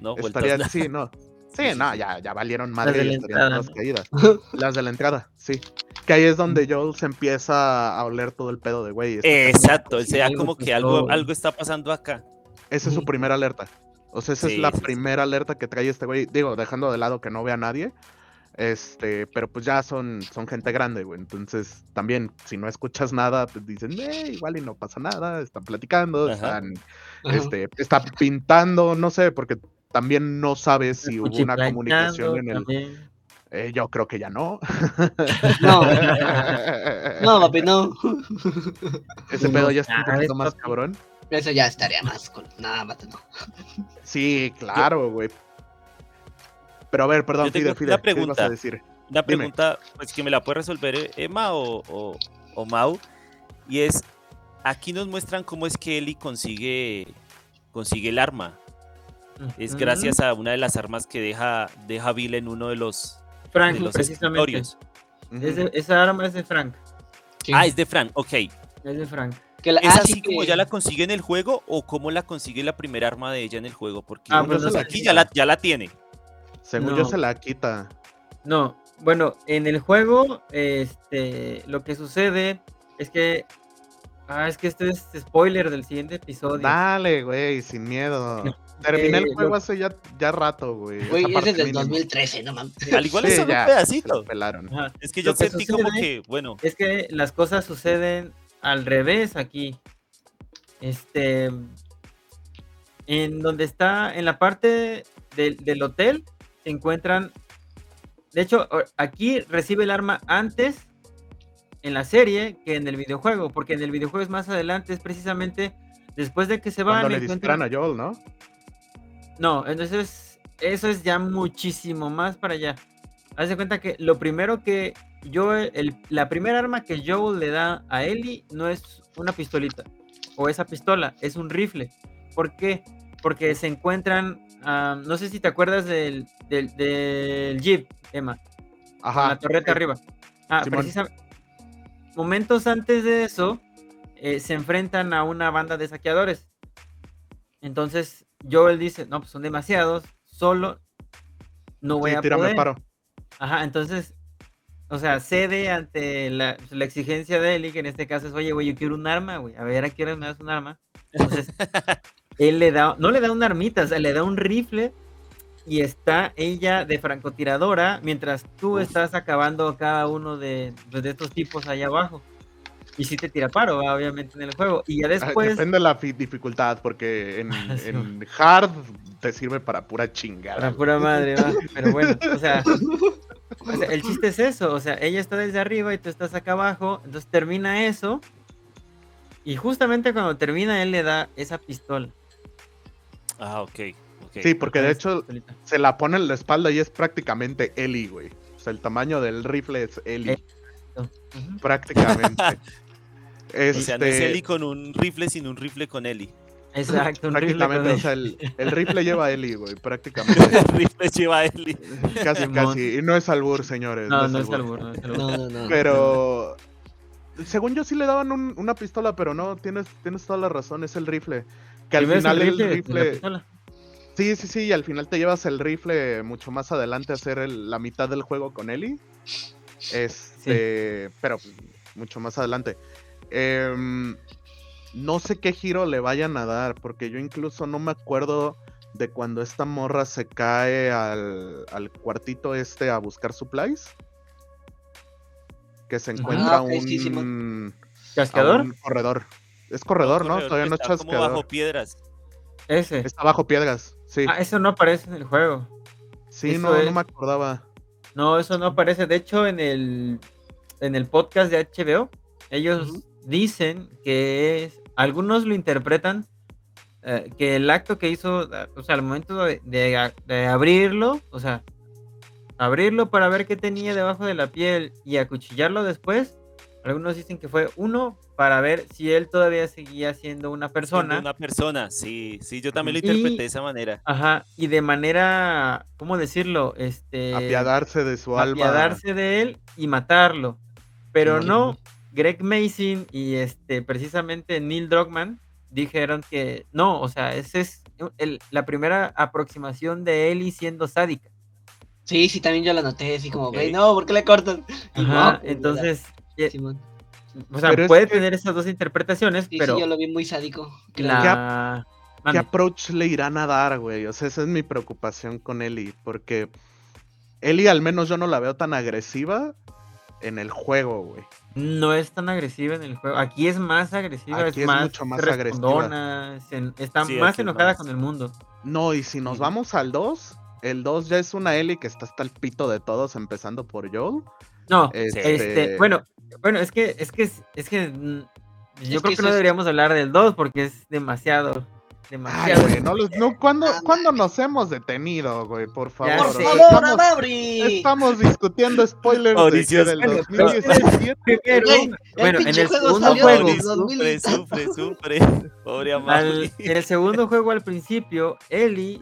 ¿no? Estarían, la- [LAUGHS] sí, no. Sí, no, ya, ya valieron de madre y la estarían entrada, caídas. [LAUGHS] Las de la entrada, sí. Que ahí es donde Joel se empieza a oler todo el pedo de güey. Exacto, o sea, como que algo, algo está pasando acá. Esa es su primera alerta. O sea, esa Sí, es la sí, sí. primera alerta que trae este güey. Digo, dejando de lado que no vea a nadie. Este, pero pues ya son, son gente grande, güey. Entonces, también, si no escuchas nada, pues dicen, eh, igual y no pasa nada, están platicando, Ajá. están, Ajá. este, está pintando, no sé, porque también no sabes si hubo una comunicación en el. también. Eh, yo creo que ya no. No, no, [LAUGHS] papi, no. Ese pedo ya está un Ah, poquito es más cabrón. Eso ya estaría más con. Nada, más no. Sí, claro, güey. Pero a ver, perdón, Fide, una Fide, ¿qué ibas a pregunta. decir? Una Dime. pregunta, pues que me la puede resolver eh, Emma o, o, o Mau, y es, aquí nos muestran cómo es que Eli consigue, consigue el arma. Es gracias a una de las armas que deja, deja Bill en uno de los, Frank, precisamente. Es de- esa arma es de Frank. Sí. Ah, es de Frank, ok. Es de Frank. Que la- ¿Es ah, así sí como que- ya la consigue en el juego o cómo la consigue la primera arma de ella en el juego? Porque Ah, uno, pues no aquí ya la, ya la tiene. Según No. yo se la quita. No, bueno, en el juego, este, lo que sucede es que, ah, es que esto es spoiler del siguiente episodio. Dale, güey, sin miedo. Terminé Eh, el juego lo- hace ya, ya rato, güey. Güey, es parte desde el mínimo. 2013, no mames. Al igual Sí, es solo ya, un se pedacito. la pelaron. Ajá. Es que yo que sentí como que, bueno, Es que las cosas suceden al revés aquí. Este, en donde está, en la parte del, del hotel, se encuentran. De hecho, aquí recibe el arma antes en la serie que en el videojuego, porque en el videojuego es más adelante, es precisamente después de que se van. Cuando le encuentran- disparan a Joel, ¿no? No, entonces eso es ya muchísimo más para allá. Haz de cuenta que lo primero que yo, el, la primera arma que Joel le da a Ellie no es una pistolita o esa pistola, es un rifle. ¿Por qué? Porque se encuentran, no sé si te acuerdas del, del, del Jeep, Emma, con Ajá. la torreta sí. arriba. Ah, precisamente. Momentos antes de eso, eh, se enfrentan a una banda de saqueadores. Entonces, Joel dice, no, pues son demasiados, solo no voy Sí, a tírame poder. paro. Ajá, entonces, o sea, cede ante la, pues, la exigencia de Eli, que en este caso es, oye, güey, yo quiero un arma, güey, a ver, ¿a qué hora me das un arma? Entonces, [LAUGHS] él le da, no le da una armita, o sea, le da un rifle y está ella de francotiradora mientras tú estás acabando a cada uno de, pues, de estos tipos allá abajo. Y sí te tira paro, obviamente, en el juego. Y ya Ah, después. Depende de la fi- dificultad, porque en, [LAUGHS] Ah, sí, en hard te sirve para pura chingada. Güey. pura madre, va. Pero bueno, o sea, o sea, el chiste es eso. O sea, ella está desde arriba y tú estás acá abajo. Entonces termina eso. Y justamente cuando termina, él le da esa pistola. Ah, ok. ok. Sí, porque de hecho pistolita. se la pone en la espalda y es prácticamente Ellie, güey. O sea, el tamaño del rifle es Eh, Ujú. prácticamente. [LAUGHS] O sea, no es Este, Eli con un rifle, sino un rifle con Eli. Exacto, un rifle con prácticamente, o él. sea, el, el rifle lleva a Ellie, güey, prácticamente. [LAUGHS] El rifle lleva a Eli. Casi, casi. Y no es albur, señores. No, no es albur. no es albur. No, no, no. Pero según yo sí le daban un- una pistola, pero no, tienes, tienes toda la razón, es el rifle. Que al final el rifle, rifle... Sí, sí, sí, y al final te llevas el rifle mucho más adelante a hacer el- la mitad del juego con Ellie. Este, pero pues, mucho más adelante. Em, no sé qué giro le vayan a dar, porque yo incluso no me acuerdo de cuando esta morra se cae al, al cuartito este a buscar supplies. Que se encuentra Ah, sí, un, un corredor. Es corredor, ¿no? Corredor Todavía no es como chasqueador. bajo piedras. Ese. Está bajo piedras, sí. Ah, eso no aparece en el juego. sí, eso no, no es- me acordaba. No, eso no aparece. De hecho, en el, en el podcast de HBO, ellos. Dicen que es, algunos lo interpretan eh, que el acto que hizo, o sea, al momento de, de a- de abrirlo, o sea, abrirlo para ver qué tenía debajo de la piel y acuchillarlo después, algunos dicen que fue uno para ver si él todavía seguía siendo una Siendo persona. Una persona, sí, sí, yo también lo Y- interpreté de esa manera. Ajá, y de manera, ¿cómo decirlo? Este, apiadarse de su alma. apiadarse de él y matarlo. Pero no, Greg Mason y este precisamente Neil Druckmann dijeron que no, o sea, esa es el- la primera aproximación de Ellie siendo sádica. Sí, sí, también yo la noté, así como, güey, no, ¿por qué le cortan? Ajá, no, entonces, eh, Simón. o sea, Pero es puede que- tener esas dos interpretaciones, Sí, pero sí, yo lo vi muy sádico. la... ¿Qué Mande. approach le irán a dar, güey? O sea, esa es mi preocupación con Ellie, porque Ellie al menos yo no la veo tan agresiva en el juego, güey. No es tan agresiva en el juego. Aquí es más agresiva, Aquí es, es más mucho más respondona, se- está Sí, más es enojada más- con el mundo. No, y si nos Sí. vamos al 2, el 2 ya es una Ellie que está hasta el pito de todos, empezando por Joel. No, Este- este, bueno, bueno, es que, es que, es, es que mm, yo Es creo que que, no es- deberíamos hablar del 2 porque es demasiado, Ay, demasiado. güey, no, los- no, ¿cuándo, ¿cuándo nos hemos detenido, güey? Por favor. ¡Por favor, estamos, estamos discutiendo spoilers de, Mauricio, que del bueno, 2017. Primero, Güey, bueno, en el juego segundo juego, Sufre, 2000 y sufre, sufre. Pobre al- en el segundo juego al principio, Ellie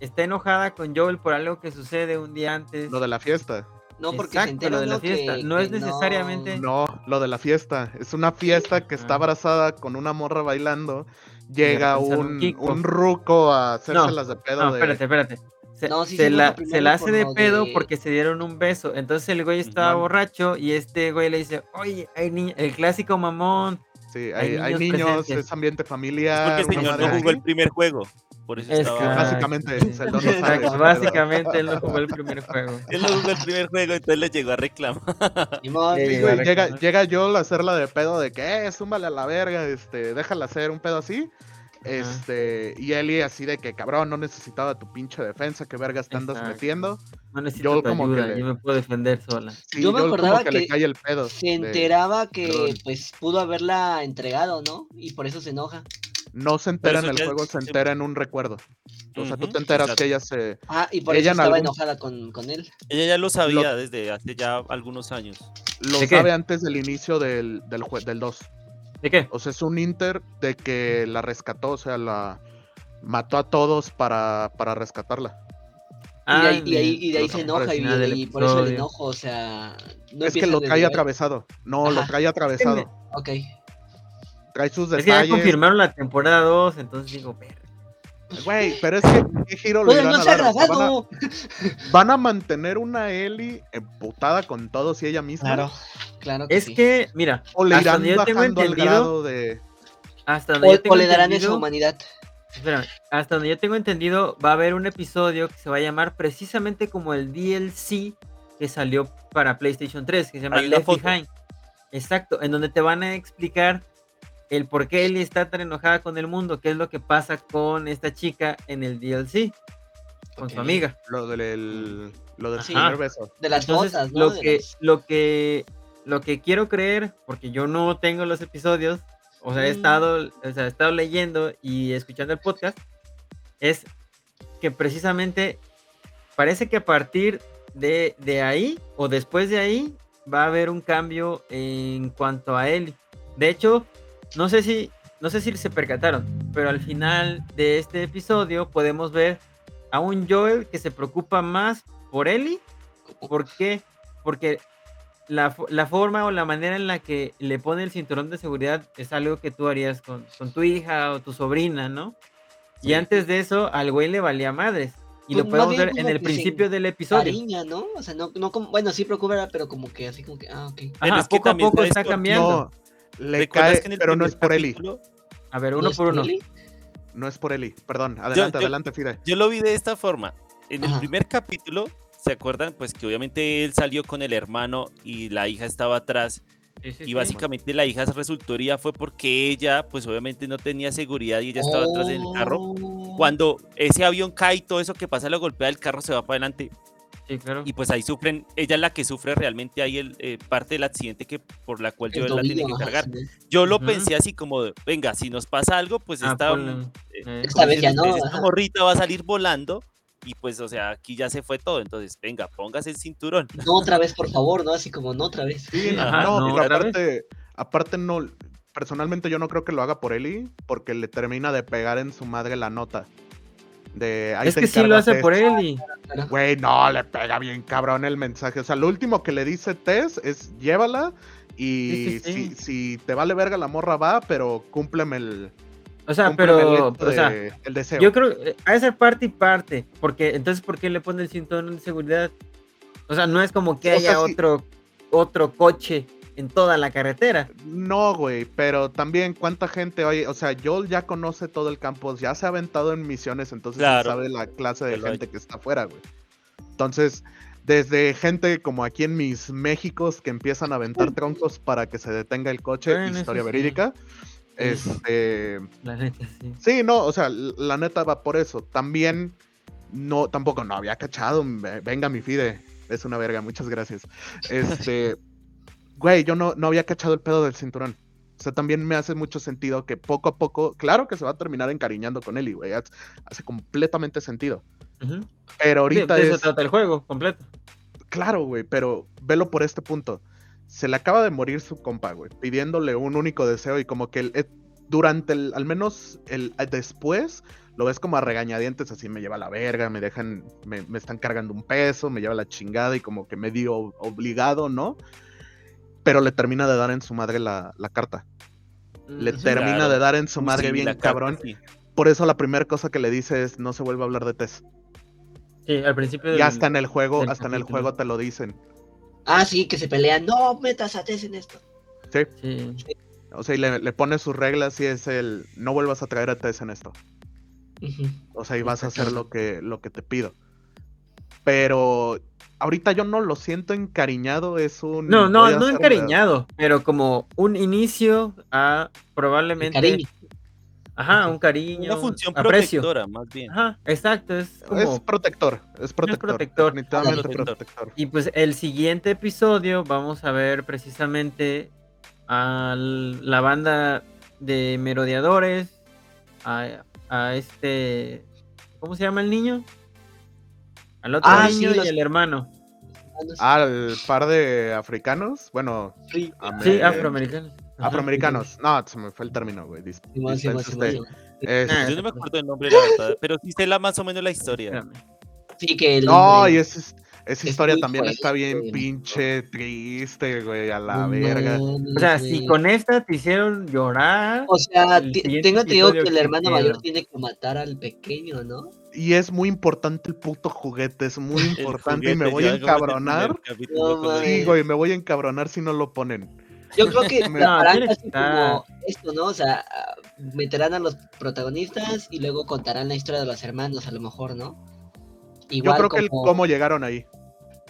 está enojada con Joel por algo que sucede un día antes. Lo de la fiesta. No, porque Exacto, lo de la ¿no? fiesta. que- No es necesariamente- No, lo de la fiesta. Es una fiesta que está Ah. abrazada con una morra bailando. Llega un un, un ruco a No, hacérselas de pedo. No, de... espérate, espérate. Se, No, sí, la, se la hace por de pedo de- porque se dieron un beso. Entonces el güey estaba borracho y este güey le dice, oye, hay niños, el clásico mamón. Sí, hay hay, hay niños es ambiente Es familiar. porque el una señor no jugó el primer juego. Por eso Es estaba. que Básicamente, no sabe Exacto, él no jugó el primer juego. [LAUGHS] Él no jugó el primer juego, entonces le llegó a reclamar. [LAUGHS] Sí, Sí, sí, güey, Correcto, llega, ¿no? llega Joel a hacerla de pedo de que, eh, zúmbale a la verga, este, déjala hacer un pedo así. Este, y Ellie así de que, cabrón, no necesitaba tu pinche defensa, que vergas te andas Exacto. metiendo. No necesito Joel tu como que ayuda, le- yo me puedo defender sola. Sí, Yo me Joel acordaba que, le que cae el pedo. se de- enteraba que pues pudo haberla entregado, ¿no? Y por eso se enoja. No se entera en el ya- juego, se sí. entera en un recuerdo. O sea, tú te enteras exacto. que ella se... Ah, y por Ella eso en estaba algún- enojada con, con él. Ella ya lo sabía desde hace ya algunos años. Lo sabe antes del inicio del, del, jue- del 2. ¿De qué? O sea, es un Inter de que la rescató, o sea, la mató a todos para, para rescatarla. Y de ahí, Ah, y de ahí, y de ahí se enoja y, por eso el enojo, o sea... No es que lo trae atravesado. No, lo Ajá. trae atravesado. Ok. Trae sus Es que ya confirmaron la temporada 2, entonces digo, "Ver". Güey, pero es que ¿qué giro le irán no a dar? Van, a, van a mantener una Ellie emputada con todos y ella misma. Claro, claro que Es sí. que, mira, O le hasta irán donde yo tengo al entendido, grado de. hasta donde yo tengo o le darán esa entendido, humanidad. espérame, hasta donde yo tengo entendido, va a haber un episodio que se va a llamar precisamente como el DLC que salió para PlayStation 3, que se llama una Left foto. Behind. Exacto, en donde te van a explicar el por qué Ellie está tan enojada con el mundo, qué es lo que pasa con esta chica en el DLC, con su amiga. Lo del, lo del primer beso. De las Entonces, ¿no? lo De que, lo que, lo que quiero creer, porque yo no tengo los episodios, o sea, he Mm. estado, o sea, he estado leyendo y escuchando el podcast, es que precisamente parece que a partir de, de ahí o después de ahí va a haber un cambio en cuanto a Ellie. De hecho, no sé si, no sé si se percataron, pero al final de este episodio podemos ver a un Joel que se preocupa más por Ellie ¿Por qué? Porque la, la forma o la manera en la que le pone el cinturón de seguridad es algo que tú harías con, con tu hija o tu sobrina, ¿no? Y Sí. antes de eso, al güey le valía madres. Y Pues lo más podemos ver en el principio del episodio. Cariña, ¿no? O sea, no, no como, bueno, sí preocupa, pero como que así como que, ah, ok. Ajá, es que poco a poco está cambiando. No, le ¿Recuerdas cae, que en el pero no es por Eli. capítulo A ver, ¿No uno por uno. Eli? No es por Eli. Perdón, adelante, yo- adelante, Fide. Yo lo vi de esta forma. En el Ajá. primer capítulo, ¿se acuerdan? Pues que obviamente él salió con el hermano y la hija estaba atrás. Sí, sí, Y sí. básicamente la hija resultó herida fue porque ella, pues obviamente no tenía seguridad y ella estaba atrás en el carro. Oh. Cuando ese avión cae y todo eso que pasa, lo golpea el carro, se va para adelante. Sí, claro. Y pues ahí sufren, ella es la que sufre realmente ahí el, eh, parte del accidente que por la cual yo la tiene que ajá, cargar. sí. Yo lo pensé así como, venga, si nos pasa algo, pues Ah, esta, eh, eh, vez ya dicen no, ustedes, esta ajá. morrita va a salir volando y pues, o sea, aquí ya se fue todo. Entonces, venga, póngase el cinturón. No otra vez, por favor, ¿no? Así como, no otra vez. Sí, [LAUGHS] Ajá, no, no, pero otra vez. aparte, aparte no, personalmente yo no creo que lo haga por Eli, porque le termina de pegar en su madre la nota. De, ahí es que sí lo hace por él y. Güey, no, le pega bien cabrón el mensaje. O sea, lo último que le dice Tess es llévala y Sí, sí, sí. Si, si te vale verga la morra va, pero cúmpleme el, O sea, el pero, o sea, el deseo. yo creo que ha de ser parte y parte, porque entonces, ¿por qué le pone el cinturón de seguridad? O sea, no es como que O haya otro, otro coche en toda la carretera. No, güey, pero también cuánta gente, oye, o sea, Joel ya conoce todo el campus, ya se ha aventado en misiones, entonces Claro. sabe la clase de gente que está afuera, güey. Entonces, desde gente como aquí en mis Méxicos que empiezan a aventar troncos para que se detenga el coche, Bueno, historia sí. verídica. Este, La neta, sí. sí, no, o sea, la neta va por eso. También, no, tampoco no había cachado. ve- Venga, mi Fide, es una verga, muchas gracias. [LAUGHS] Este, güey, yo no, no había cachado el pedo del cinturón. O sea, también me hace mucho sentido que poco a poco, claro que se va a terminar encariñando con Eli, güey. Hace, hace completamente sentido. Ujú. Pero Sí, ahorita de eso es. trata el juego completo. Claro, güey, pero velo por este punto. Se le acaba de morir su compa, güey, pidiéndole un único deseo y como que el- eh, durante el, al menos el eh, después, lo ves como a regañadientes, así me lleva a la verga, me dejan, me, me están cargando un peso, me lleva la chingada y como que medio obligado, ¿no? Pero le termina de dar en su madre la, la carta. Le termina Claro. de dar en su madre sí, bien carta, cabrón. sí. Por eso la primera cosa que le dice es no se vuelve a hablar de Tess. Sí, al principio. Y del- hasta en el juego, hasta en el juego te lo dicen. Ah, sí, que se pelean. No metas a Tess en esto. Sí. O sea, y le, le pone sus reglas y es el no vuelvas a traer a Tess en esto. O sea, y vas a hacer lo que, lo que te pido. Pero ahorita yo no lo siento encariñado, es un. No, no, no encariñado, pero como un inicio a probablemente. Cariño. Ajá, un cariño. Una función aprecio. protectora, más bien. Ajá, exacto, es como. Es protector, es protector. protector. Definitivamente Protector. protector. Y pues el siguiente episodio vamos a ver precisamente a la banda de merodeadores, a, a este, ¿cómo se llama el niño? Al otro Ah, sí, niño los- y el hermano. Al par de africanos, bueno, Sí, ame- Sí, afroamericanos. Ajá. afroamericanos. No, se me fue el término, güey. dis-. Es- Ah, Yo no me acuerdo el nombre, la verdad, pero sí sé la, más o menos la historia. Sí, que el No, hombre- y es, esa Es historia también está bien pinche triste, güey, a la No verga. O sea, güey. si con esta te hicieron llorar, O sea, tengo entendido que el que hermano mayor tiene que matar al pequeño, ¿no? Y es muy importante el puto juguete, es muy [LAUGHS] importante y me voy a encabronar. No, Sí, güey, me voy a encabronar si no lo ponen. Yo creo que [LAUGHS] No, harán como esto, ¿no? O sea, ah, meterán a los protagonistas y luego contarán la historia de los hermanos, a lo mejor, ¿no? Yo creo que el cómo llegaron ahí.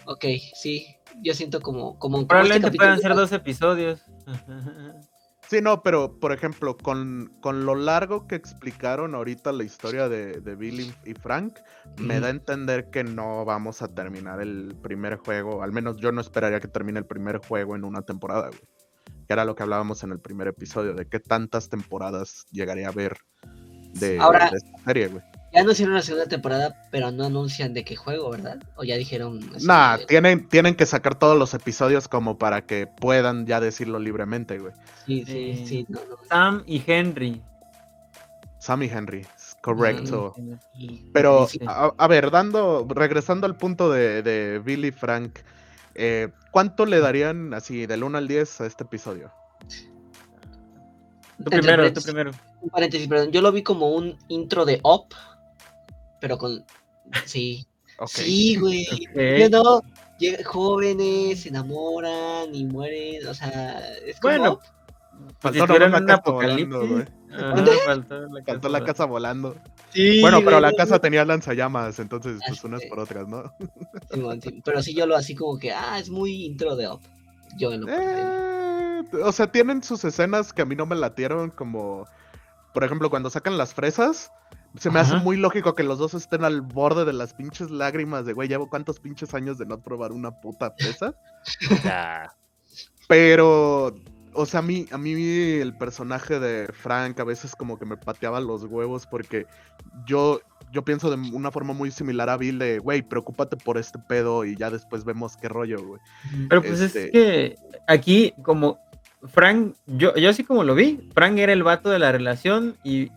Ok, sí. yo siento como, como, este Probablemente puedan ser dos episodios. [LAUGHS] Sí, no, pero por ejemplo, con, con lo largo que explicaron ahorita la historia de, de Billy y Frank, me da a entender que no vamos a terminar el primer juego. Al menos yo no esperaría que termine el primer juego en una temporada, güey. Que era lo que hablábamos en el primer episodio, de qué tantas temporadas llegaría a ver de, Ahora- de esta serie, güey. Ya anunciaron la segunda temporada, pero no anuncian de qué juego, ¿verdad? O ya dijeron. Nah, de- tienen, tienen que sacar todos los episodios como para que puedan ya decirlo libremente, güey. Sí, sí, Sí. sí. No, no, Sam y Henry. Sammy Henry, es correcto. sí, Pero, sí. a, a ver, dando, regresando al punto de, de Billy Frank, eh, ¿cuánto le darían así del 1 al 10 a este episodio? Tú primero, tú primero. Un paréntesis, perdón. Yo lo vi como un intro de Up, pero con. Sí. Sí, güey. Yo no. llega- jóvenes se enamoran y mueren. O sea, es como. Bueno. Pues si Faltó en la un casa volando, faltó la casa. Cantó la casa volando. Sí, Bueno, pero la casa tenía lanzallamas, entonces pues unas por otras, ¿no? Sí, Pero sí, yo lo así como que. Ah, es muy intro de Up. Yo en lo personal. Eh, o sea, tienen sus escenas que a mí no me latieron, como por ejemplo cuando sacan las fresas. Se me hace muy lógico que los dos estén al borde de las pinches lágrimas de, güey, llevo cuántos pinches años de no probar una puta. [LAUGHS] Ya. Pero, o sea, a mí, a mí el personaje de Frank a veces como que me pateaba los huevos porque yo, yo pienso de una forma muy similar a Bill de, güey, preocúpate por este pedo y ya después vemos qué rollo, güey. Pero pues Este- es que aquí, como Frank, yo, yo así como lo vi, Frank era el vato de la relación y.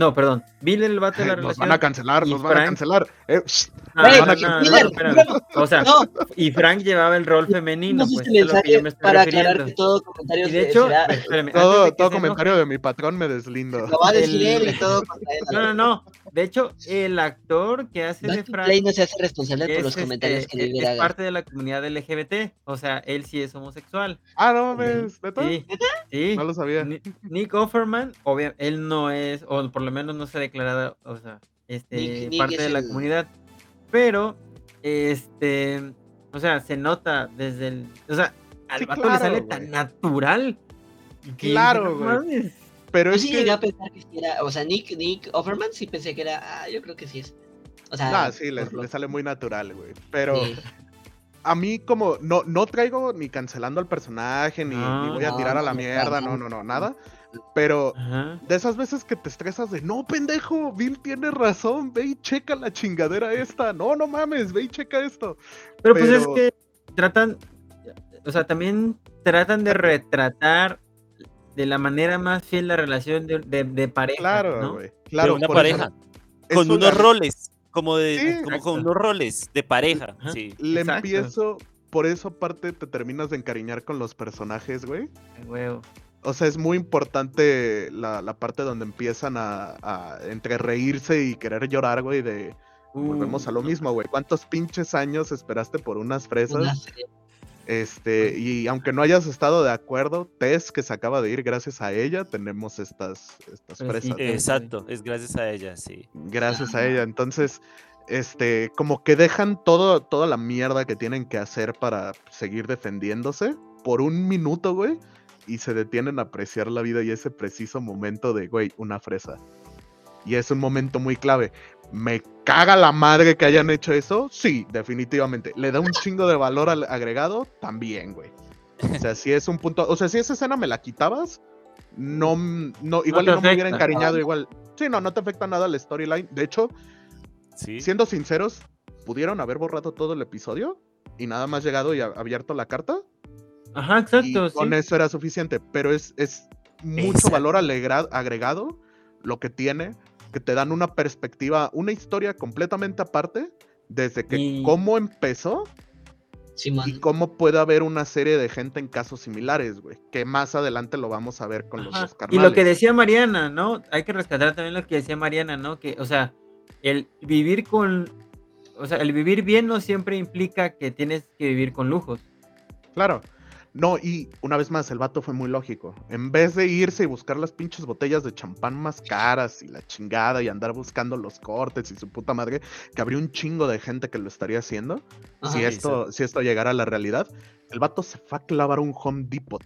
No, perdón, Bill el vato de la Nos relación. van a cancelar, y nos van a Frank- cancelar. Eh, shh, No, no, no, Miller, no, Miller, espérame. O sea, No, y Frank llevaba el rol femenino, no pues fuiste es a lo que yo me estoy para aclarar refiriendo. que todo comentario Y de hecho, será- espérame, todo todo comentario de mi patrón me deslindo. Lo va a decir El- él y todo contra él. No, no, no. De hecho, el actor que hace de Back to Frank Play no se hace responsable por es, los comentarios este, que es- Liber es haga. parte de la comunidad LGBT. O sea, él sí es homosexual. Ah, no mames, ¿neta? Sí, sí. No lo sabía. Ni- Nick Offerman, obvio, él no es, o por lo menos no se ha declarado, o sea, este, Nick- Nick parte es de la el- comunidad. Pero, este, o sea, se nota desde el, o sea, al Sí, vato le sale tan natural. que Claro, no güey. Pero Yo es sí que... llegué a pensar que era, o sea, Nick, Nick Offerman sí pensé que era, ah, yo creo que sí es. O sea, Ah, sí, le, por lo- le sale muy natural, güey. Pero sí. a mí como no, no traigo ni cancelando al personaje, ni, ni No, voy a no, tirar a la no, mierda, no, no, no, nada. Pero Ajá. de esas veces que te estresas de, no, pendejo, Bill tiene razón, ve y checa la chingadera esta. No, no mames, ve y checa esto. Pero pues es Pero- que tratan, o sea, también tratan de retratar de la manera más fiel la relación de, de- de pareja, Claro, ¿no? Claro, una por eso pareja. Con una- unos roles. Como de. Sí, como con unos roles de pareja. Ajá. Sí. Le Exacto. empiezo, por eso aparte te terminas de encariñar con los personajes, güey. Huevo. O sea, es muy importante la, la parte donde empiezan a, a entre reírse y querer llorar, güey, de... Volvemos a lo Uh, mismo, güey. ¿Cuántos pinches años esperaste por unas fresas? Una serie. Este, y aunque no hayas estado de acuerdo, Tess, que se acaba de ir gracias a ella, tenemos estas, estas Pues Exacto. Es gracias a ella, sí. Gracias a ella. Entonces, este, como que dejan todo, toda la mierda que tienen que hacer para seguir defendiéndose por un minuto, güey. Y se detienen a apreciar la vida y ese preciso momento de, güey, una fresa. Y es un momento muy clave. ¿Me caga la madre que hayan hecho eso? Sí, definitivamente. ¿Le da un chingo de valor al agregado? También, güey. O sea, si es un punto. O sea, si esa escena me la quitabas, no, no igual no me hubiera encariñado igual. Sí, no, no te afecta nada la storyline. De hecho, Sí. siendo sinceros, pudieron haber borrado todo el episodio y nada más llegado y abierto la carta. Ajá, Y exacto. sí. con eso era suficiente. Pero es, es mucho Exacto. valor agregado lo que tiene, que te dan una perspectiva, una historia completamente aparte, desde que Y- cómo empezó y cómo puede haber una serie de gente en casos similares, güey. Que más adelante lo vamos a ver con los dos Y carnales. lo que decía Mariana, ¿no? Hay que rescatar también lo que decía Mariana, ¿no? Que, o sea, el vivir con. O sea, el vivir bien no siempre implica que tienes que vivir con lujos. Claro. No, y una vez más, el vato fue muy lógico. En vez de irse y buscar las pinches botellas de champán más caras y la chingada y andar buscando los cortes y su puta madre, que habría un chingo de gente que lo estaría haciendo. Ajá. si, esto, si esto llegara a la realidad, el vato se fue a clavar un Home Depot.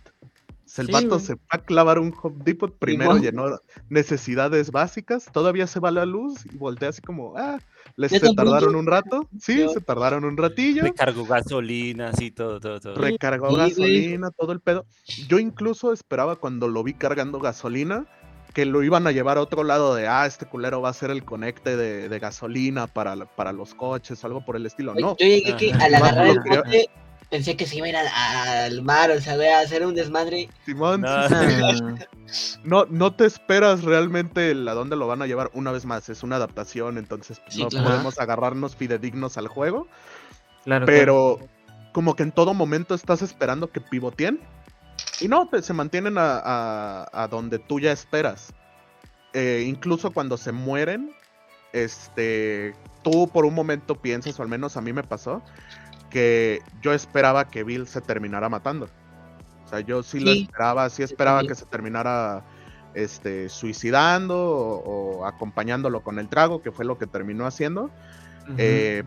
O sea, el Sí, vato se fue a clavar un Home Depot, primero llenó necesidades básicas, todavía se va la luz y voltea así como, ah, les ¿Ya se tardaron un rato, sí, se tardaron un ratillo, Recargo gasolina, así, todo, todo, todo. recargó Sí, gasolina, todo el pedo. Yo incluso esperaba cuando lo vi cargando gasolina que lo iban a llevar a otro lado de, ah, este culero va a ser el conecte de, de gasolina para, para los coches o algo por el estilo. No, Yo llegué que al agarrar el bote pensé que se iba a ir a- al mar, o sea, güey, a hacer un desmadre. Simón, No. [LAUGHS] no, no te esperas realmente el a dónde lo van a llevar. Una vez más, es una adaptación, entonces Sí, no claro. podemos agarrarnos fidedignos al juego. claro, claro. Pero como que en todo momento estás esperando que pivoteen. Y no, te- se mantienen a, a- a donde tú ya esperas. Eh, incluso cuando se mueren, este, tú por un momento piensas, o al menos a mí me pasó, que yo esperaba que Bill se terminara matando. O sea, yo sí, lo esperaba, sí esperaba que se terminara este, suicidando o, o acompañándolo con el trago, que fue lo que terminó haciendo. Ujú. Eh,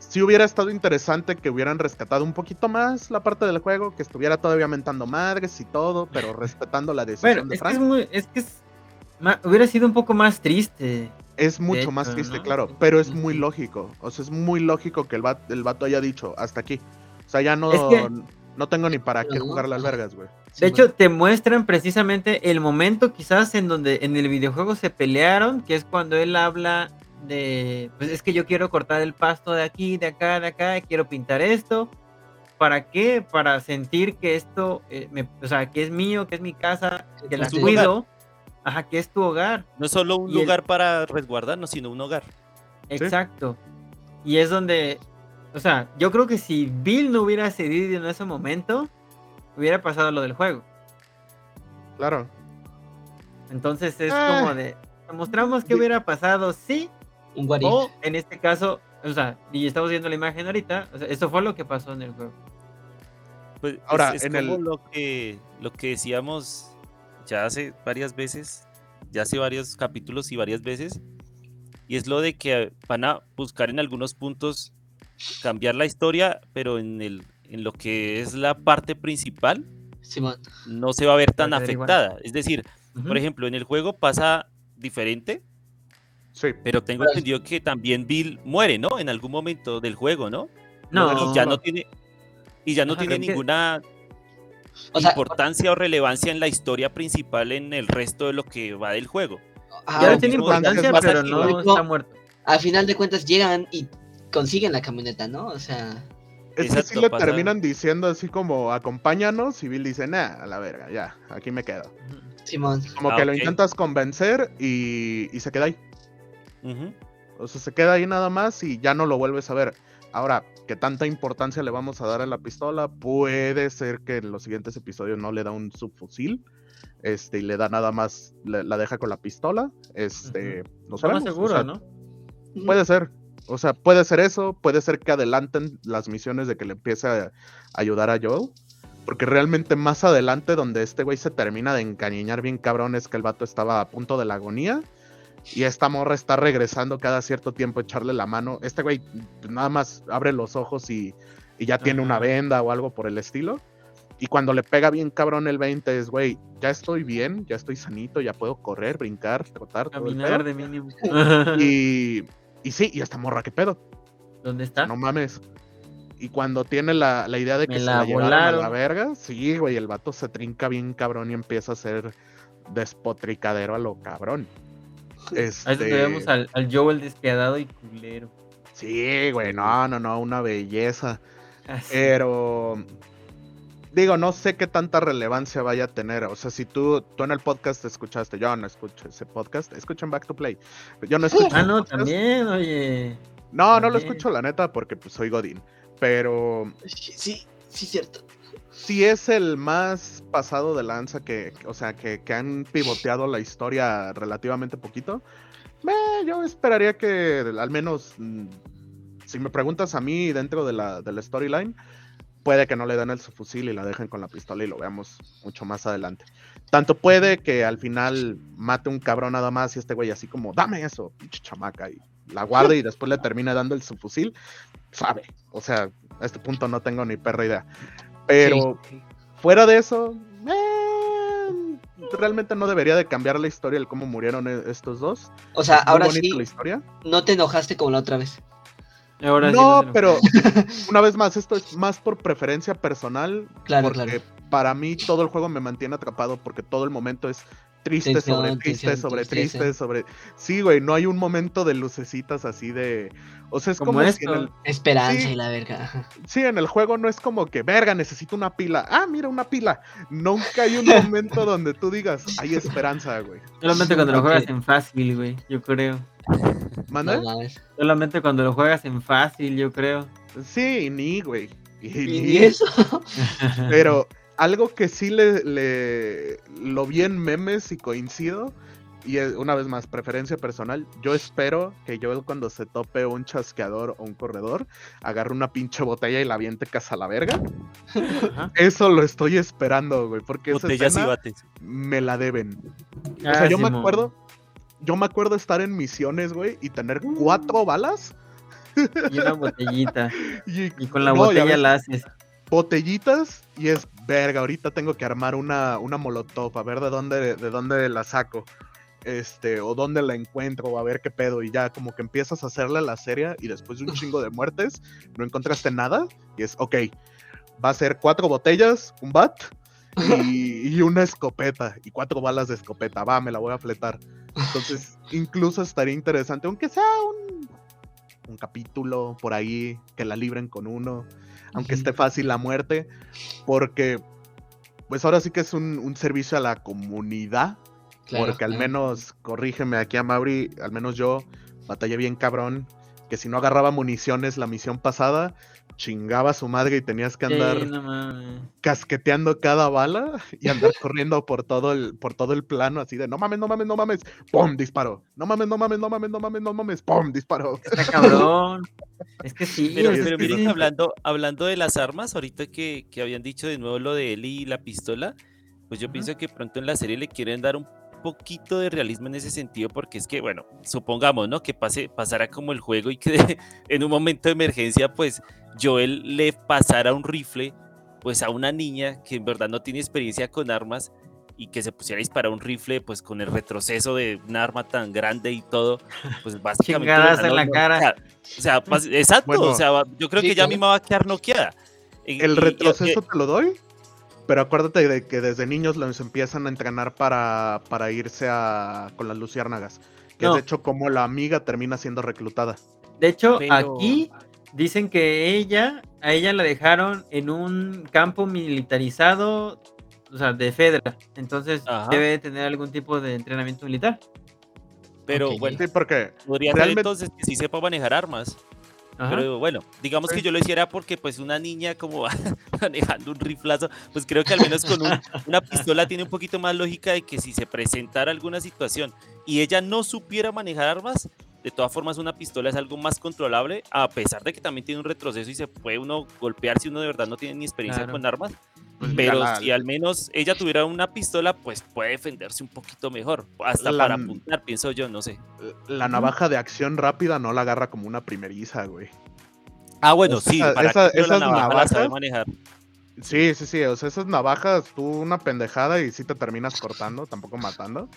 sí hubiera estado interesante que hubieran rescatado un poquito más la parte del juego, que estuviera todavía mentando madres y todo, pero [LAUGHS] respetando la decisión bueno, de es que Frank. es muy, es que es ma- hubiera sido un poco más triste. Es mucho hecho, más triste, ¿no? claro, pero es muy lógico. O sea, es muy lógico que el, vato, el vato haya dicho hasta aquí. O sea, ya no, Es que- no tengo ni para qué jugar las vergas, güey. De hecho, te muestran precisamente el momento quizás en donde en el videojuego se pelearon, que es cuando él habla de, pues es que yo quiero cortar el pasto de aquí, de acá, de acá, quiero pintar esto. ¿Para qué? Para sentir que esto, eh, me- o sea, que es mío, que es mi casa, que la cuido, ajá, que es tu hogar. No es solo un Y el- lugar para resguardarnos, sino un hogar. Exacto. Y es donde, o sea, yo creo que si Bill no hubiera cedido en ese momento, hubiera pasado lo del juego. Claro. Entonces es Ah. como de, mostramos que hubiera pasado sí, Un what if. o en este caso, o sea, y estamos viendo la imagen ahorita, o sea, eso fue lo que pasó en el juego. Pues Ahora, es, es en como el- lo que lo que decíamos ya hace varias veces, ya hace varios capítulos y varias veces, y es lo de que van a buscar en algunos puntos cambiar la historia, pero en el en lo que es la parte principal Simón. no se va a ver tan afectada. Es decir, Ujú. por ejemplo, en el juego pasa diferente, Sí. pero tengo entendido que también Bill muere, ¿no? En algún momento del juego, ¿no? no, Y ya no tiene y ya no Ajá, tiene creo que- O sea, importancia o relevancia en la historia principal en el resto de lo que va del juego. ah, ya no Ah, tiene importancia, pero no está muerto. al final de cuentas llegan y consiguen la camioneta, ¿no? O sea, Es que sí le pasa- terminan diciendo así como acompáñanos y Bill dice, nah, a la verga, ya, aquí me quedo. Simón. Como Ah, que lo intentas convencer y, y se queda ahí. O sea, se queda ahí nada más y ya no lo vuelves a ver. Ahora, ¿qué tanta importancia le vamos a dar a la pistola? Puede ser que en los siguientes episodios no le da un subfusil. Este, y le da nada más, le- la deja con la pistola. Este, no más sabemos. o seguro, sea, ¿no? Puede ser. O sea, puede ser eso. Puede ser que adelanten las misiones de que le empiece a ayudar a Joel. Porque realmente más adelante, donde este güey se termina de encariñar bien cabrón, es que el vato estaba a punto de la agonía. Y esta morra está regresando cada cierto tiempo a echarle la mano. Este güey nada más abre los ojos y, y ya tiene una venda o algo por el estilo. Y cuando le pega bien cabrón el 20 es, güey, ya estoy bien, ya estoy sanito, ya puedo correr, brincar, trotar, Caminar pedo". de mínimo. [LAUGHS] Y, y sí, y esta morra, ¿qué pedo? ¿Dónde está? No mames. Y cuando tiene la, la idea de que Me se la la llevaron a la verga, sí, güey, el vato se trinca bien cabrón y empieza a ser despotricadero a lo cabrón. Este, vemos al, al Joel despiadado y culero. Sí, güey, no, no, no, una belleza. Así. Pero digo, no sé qué tanta relevancia vaya a tener. O sea, si tú, tú en el podcast escuchaste, yo no escucho ese podcast, escuchen Back to Play. Yo no escucho. ah, no, podcast. también, oye. No, no lo escucho la neta porque pues soy Godín. Pero Sí, sí, cierto. Si es el más pasado de lanza que, o sea, que, que han pivoteado la historia relativamente poquito. eh, yo esperaría que al menos, mm, si me preguntas a mí dentro de la, de la storyline, puede que no le den el subfusil y la dejen con la pistola y lo veamos mucho más adelante. Tanto puede que al final mate un cabrón nada más y este güey así como, dame eso, pinche chamaca, y la guarde y después le termine dando el subfusil, sabe. O sea, a este punto no tengo ni perra idea. Pero Sí. fuera de eso, eh, realmente no debería de cambiar la historia el cómo murieron e- estos dos. O sea, Es ahora sí, la historia. no te enojaste como la otra vez. Ahora sí no, pero [LAUGHS] una vez más, esto es más por preferencia personal. Claro, porque claro. para mí todo el juego me mantiene atrapado porque todo el momento es triste Tensión, sobre triste tensión, sobre tristeza. triste sobre sí güey no hay un momento de lucecitas así de o sea es Como como, si en el, Esperanza Sí. y la verga. sí en el juego no es como que verga necesito una pila ah mira una pila nunca hay un momento [LAUGHS] donde tú digas hay esperanza güey Solamente cuando lo juegas en fácil, güey, yo creo. ¿Manda? No. Solamente cuando lo juegas en fácil, yo creo. sí ni güey y, ¿Y ni. eso? Pero algo que sí le, le- lo vi en memes y coincido, y una vez más, preferencia personal, yo espero que yo cuando se tope un chasqueador o un corredor, agarre una pinche botella y la aviente casa a la verga. Ajá. Eso lo estoy esperando, güey, porque esa Botellas y escena bates. me la deben. O Ah, sea, yo me acuerdo, yo me acuerdo estar en misiones, güey, y tener cuatro balas Y una botellita. [LAUGHS] y, Y con la no, botella la haces. Botellitas y es verga, ahorita tengo que armar una, una molotov, a ver de dónde, de dónde la saco. Este, o dónde la encuentro, o a ver qué pedo, y ya como que empiezas a hacerle la serie y después de un chingo de muertes, no encontraste nada, y es, ok, va a ser cuatro botellas, un bat y, y una escopeta, y cuatro balas de escopeta, va, me la voy a fletar. Entonces, incluso estaría interesante, aunque sea un, un capítulo por ahí, que la libren con uno, aunque esté fácil la muerte, porque pues ahora sí que es un, un servicio a la comunidad, Claro, porque al claro. menos, corrígeme aquí a Mauri, al menos yo batallé bien cabrón, que si no agarraba municiones la misión pasada, chingaba a su madre y tenías que andar Sí, no mames. casqueteando cada bala y andar corriendo por todo el por todo el plano así de no mames, no mames, no mames, pum, disparo. No mames, no mames, no mames, no mames, no mames, pum, disparo. Está cabrón. Es que sí. Pero, miren sí. que hablando, hablando de las armas, ahorita que, que habían dicho de nuevo lo de él y la pistola, pues yo Ajá. pienso que pronto en la serie le quieren dar un poquito de realismo en ese sentido, porque es que, bueno, supongamos, ¿no? Que pase, pasara como el juego y que [LAUGHS] en un momento de emergencia, pues Joel le pasara un rifle, pues a una niña que en verdad no tiene experiencia con armas y que se pusiera a disparar un rifle, pues con el retroceso de un arma tan grande y todo, pues [LAUGHS] básicamente... Chingadas en la cara. O sea, o sea, pas- exacto, Bueno, o sea, yo creo sí, que ya misma va a quedar noqueada. El y- retroceso y- te lo doy, pero acuérdate de que desde niños los empiezan a entrenar para, para irse a, con las luciérnagas. Que No. es de hecho como la amiga termina siendo reclutada. De hecho, Pero- aquí dicen que ella, a ella la dejaron en un campo militarizado, o sea, de Fedra. Entonces Ajá. debe tener algún tipo de entrenamiento militar. pero Ok. bueno, Sí, porque podría ser realmente- entonces que sí sepa manejar armas. Ajá. Pero bueno, digamos que yo lo hiciera porque pues una niña como [LAUGHS] manejando un riflazo, pues creo que al menos con un- [LAUGHS] una pistola tiene un poquito más lógica de que si se presentara alguna situación y ella no supiera manejar armas, de todas formas una pistola es algo más controlable, a pesar de que también tiene un retroceso y se puede uno golpear si uno de verdad no tiene ni experiencia Claro. con armas. pues, Pero la- si al menos ella tuviera una pistola, pues puede defenderse un poquito mejor. Hasta La- para apuntar, pienso yo, no sé. la navaja de acción rápida no la agarra como una primeriza, güey. Ah, bueno, O sea, sí, para esa- que uno la esas navaja la sabe navajas- manejar. Sí, sí, sí. O sea, esas navajas, tú una pendejada y sí te terminas cortando, tampoco matando.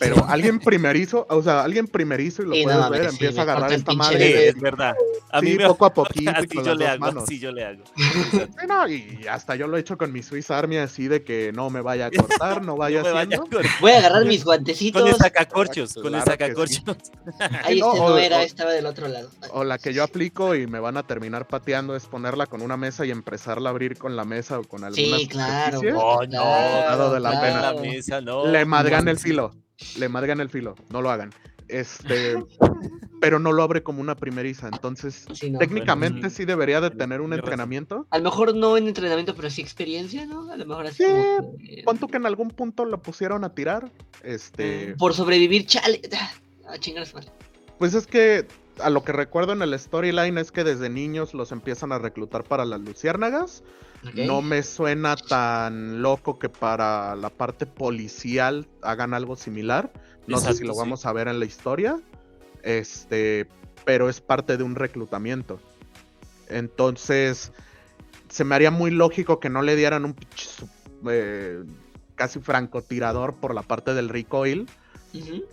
Pero alguien primerizo, o sea, alguien primerizo y lo Sí, puedes ver, sí, empieza a agarrar esta madre. Sí, es verdad. A mí Sí, me poco a [LAUGHS] poquito y así con yo las le dos hago, manos. así yo le hago. Sí, no, y hasta yo lo he hecho con mi Swiss Army así de que no me vaya a cortar, no [LAUGHS] vaya No me vaya Voy a agarrar mis guantecitos. con el sacacorchos, con el Claro sacacorchos. [LAUGHS] Ahí No, este no era, o- estaba del otro lado. O la que yo aplico y me van a terminar pateando es ponerla con una mesa y empezarla a abrir con la mesa o con alguna Sí, claro. Oh, no, dado de la no, pena. la mesa, no. Le madrean no, el filo. Le madrean el filo. No lo hagan. Este. [LAUGHS] pero no lo abre como una primeriza. Entonces, Sí, no. técnicamente bueno, sí debería de tener un entrenamiento. A lo mejor no en entrenamiento, pero sí experiencia, ¿no? A lo mejor así Sí, como que- ¿Cuánto que en algún punto lo pusieron a tirar? Este. Por sobrevivir, chale. Ah, chingar a su madre. Pues es que a lo que recuerdo en el storyline es que desde niños los empiezan a reclutar para las luciérnagas. No me suena tan loco que para la parte policial hagan algo similar. No sé si lo sí. vamos a ver en la historia. Este, pero es parte de un reclutamiento. Entonces, se me haría muy lógico que no le dieran un eh, casi francotirador por la parte del recoil.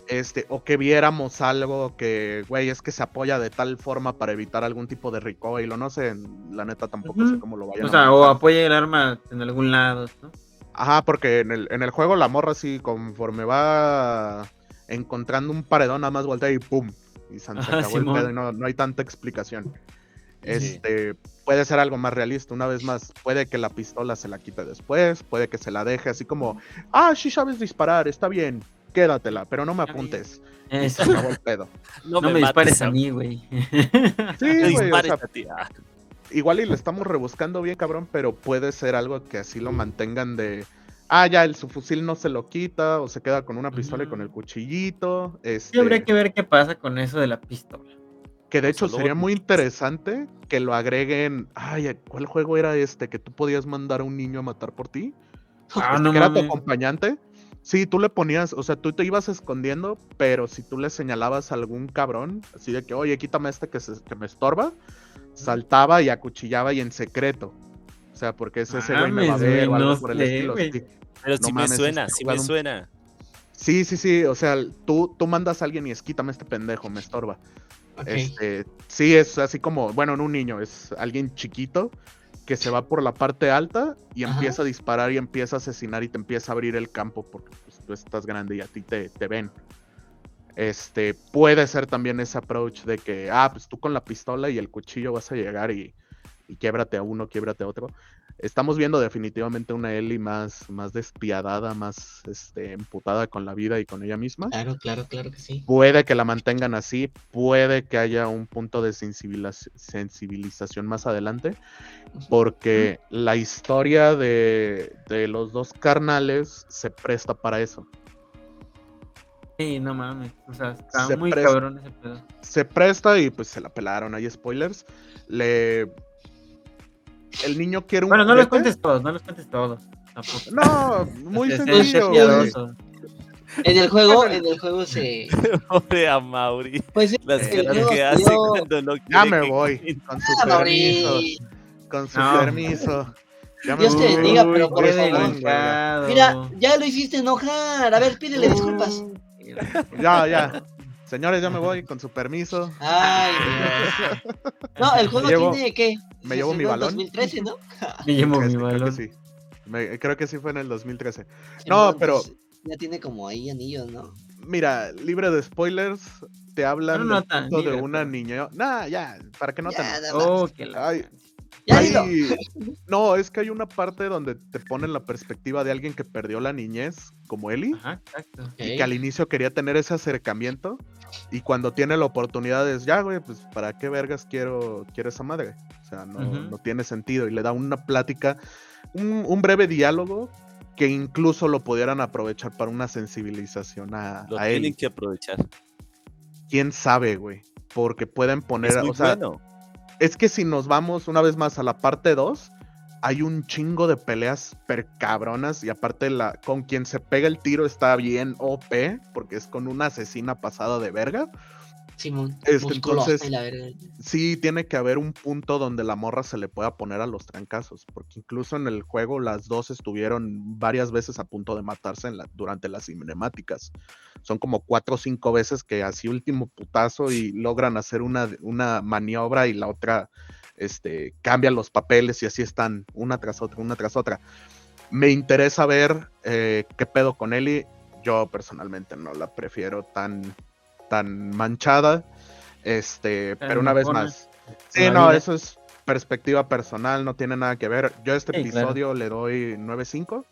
Este, o que viéramos algo que, güey, es que se apoya de tal forma para evitar algún tipo de recoil, o no sé, la neta tampoco sé cómo lo vayan O a sea, o apoya el arma en algún lado, ¿no? Ajá, porque en el, en el juego la morra así, conforme va encontrando un paredón, nada más voltea y pum. Y se, acabó el pedo y no, no hay tanta explicación. Este, puede ser algo más realista, una vez más, puede que la pistola se la quite después, puede que se la deje así como, ah, sí sabes disparar, está bien, quédatela, pero no me apuntes. Eso. se acabó el pedo. [LAUGHS] No, me, dispares a mí, güey. Sí, No güey, o dispares sea, a ti. Ah, igual y le estamos rebuscando bien, cabrón, pero puede ser algo que así lo mantengan de. Ah, ya, el, su fusil no se lo quita, o se queda con una pistola y con el cuchillito. Este, Sí, habría que ver qué pasa con eso de la pistola. que de hecho Solo sería muy interesante que lo agreguen. Ay, ¿cuál juego era este? Que tú podías mandar a un niño a matar por ti. Ah, Este, no que era tu acompañante. Sí, tú le ponías, o sea, tú te ibas escondiendo, pero si tú le señalabas a algún cabrón, así de que, oye, quítame este que, se- que me estorba, saltaba y acuchillaba y en secreto. O sea, porque ese, ese güey me va a ver o algo no por el sé, estilo. Sí. Pero No sí mames, me suena, este sí me suena. sí, sí, sí, o sea, tú, tú mandas a alguien y es quítame este pendejo, me estorba. Ok. Este, sí, es así como, bueno, en un niño, es alguien chiquito que se va por la parte alta y Ajá. empieza a disparar y empieza a asesinar y te empieza a abrir el campo porque pues, tú estás grande y a ti te, te ven. Este, puede ser también ese approach de que, ah, pues tú con la pistola y el cuchillo vas a llegar y, y quiebrate a uno, quiebrate a otro. Estamos viendo definitivamente una Ellie más, más despiadada, más este, emputada con la vida y con ella misma. Claro, claro, claro que sí. Puede que la mantengan así, puede que haya un punto de sensibiliz- sensibilización más adelante, porque la historia de, de los dos carnales se presta para eso. Sí, no mames. O sea, está Se muy cabrón ese pedo. Se presta y pues se la pelaron, hay spoilers. Le... El niño quiere un Bueno, no los cuentes todos, no los cuentes todos. Tampoco. No, muy Este, sencillo. En el juego, en el juego se. Pobre a Mauri. Pues sí, Las caras que hace cuando no Ya quiere me que- voy, con su Ah, permiso, Mauri. con su No. permiso. Ya me Dios te bendiga, pero por favor. delicado. Mira, ya lo hiciste enojar. A ver, pídele disculpas. Ya, ya. Señores, ya me voy, con su permiso. Ay, Dios. No, el juego llevo- tiene ¿qué? Me llevo mi balón. 2013, ¿no? [LAUGHS] Me llevo Creo mi que- creo que balón. sí. Me- creo que sí fue en el 2013. No, pero- pues, ya tiene como ahí anillos, ¿no? Mira, libre de spoilers, te hablan No, del de una pero- niña. Nah, ya, para que no te. Oh, que la Ay. Ya Hay-. [LAUGHS] No, es que hay una parte donde te ponen la perspectiva de alguien que perdió la niñez, como Eli, Ajá, exacto. y que al inicio quería tener ese acercamiento, y cuando tiene la oportunidad es, ya, güey, pues para qué vergas quiero, quiero esa madre. O sea, no, tiene sentido, y le da una plática, un, un breve diálogo que incluso lo pudieran aprovechar para una sensibilización a, Lo a tienen que aprovechar. quién sabe, güey. Porque pueden poner, es muy o sea, bueno. es que si nos vamos una vez más a la parte 2, hay un chingo de peleas per cabronas y aparte la con quien se pega el tiro está bien OP porque es con una asesina pasada de verga. Simón. Este, entonces- la verga. Sí, tiene que haber un punto donde la morra se le pueda poner a los trancazos, porque incluso en el juego las dos estuvieron varias veces a punto de matarse en la- durante las cinemáticas. Son como cuatro o cinco veces que así último putazo y logran hacer una, una maniobra y la otra este, cambia los papeles y así están una tras otra, una tras otra. Me interesa ver eh, qué pedo con Ellie. Yo personalmente no la prefiero tan, tan manchada. Este, pero una vez más. Sí, no, vida. eso es perspectiva personal, no tiene nada que ver. Yo a este Sí, claro. episodio le doy 9.5.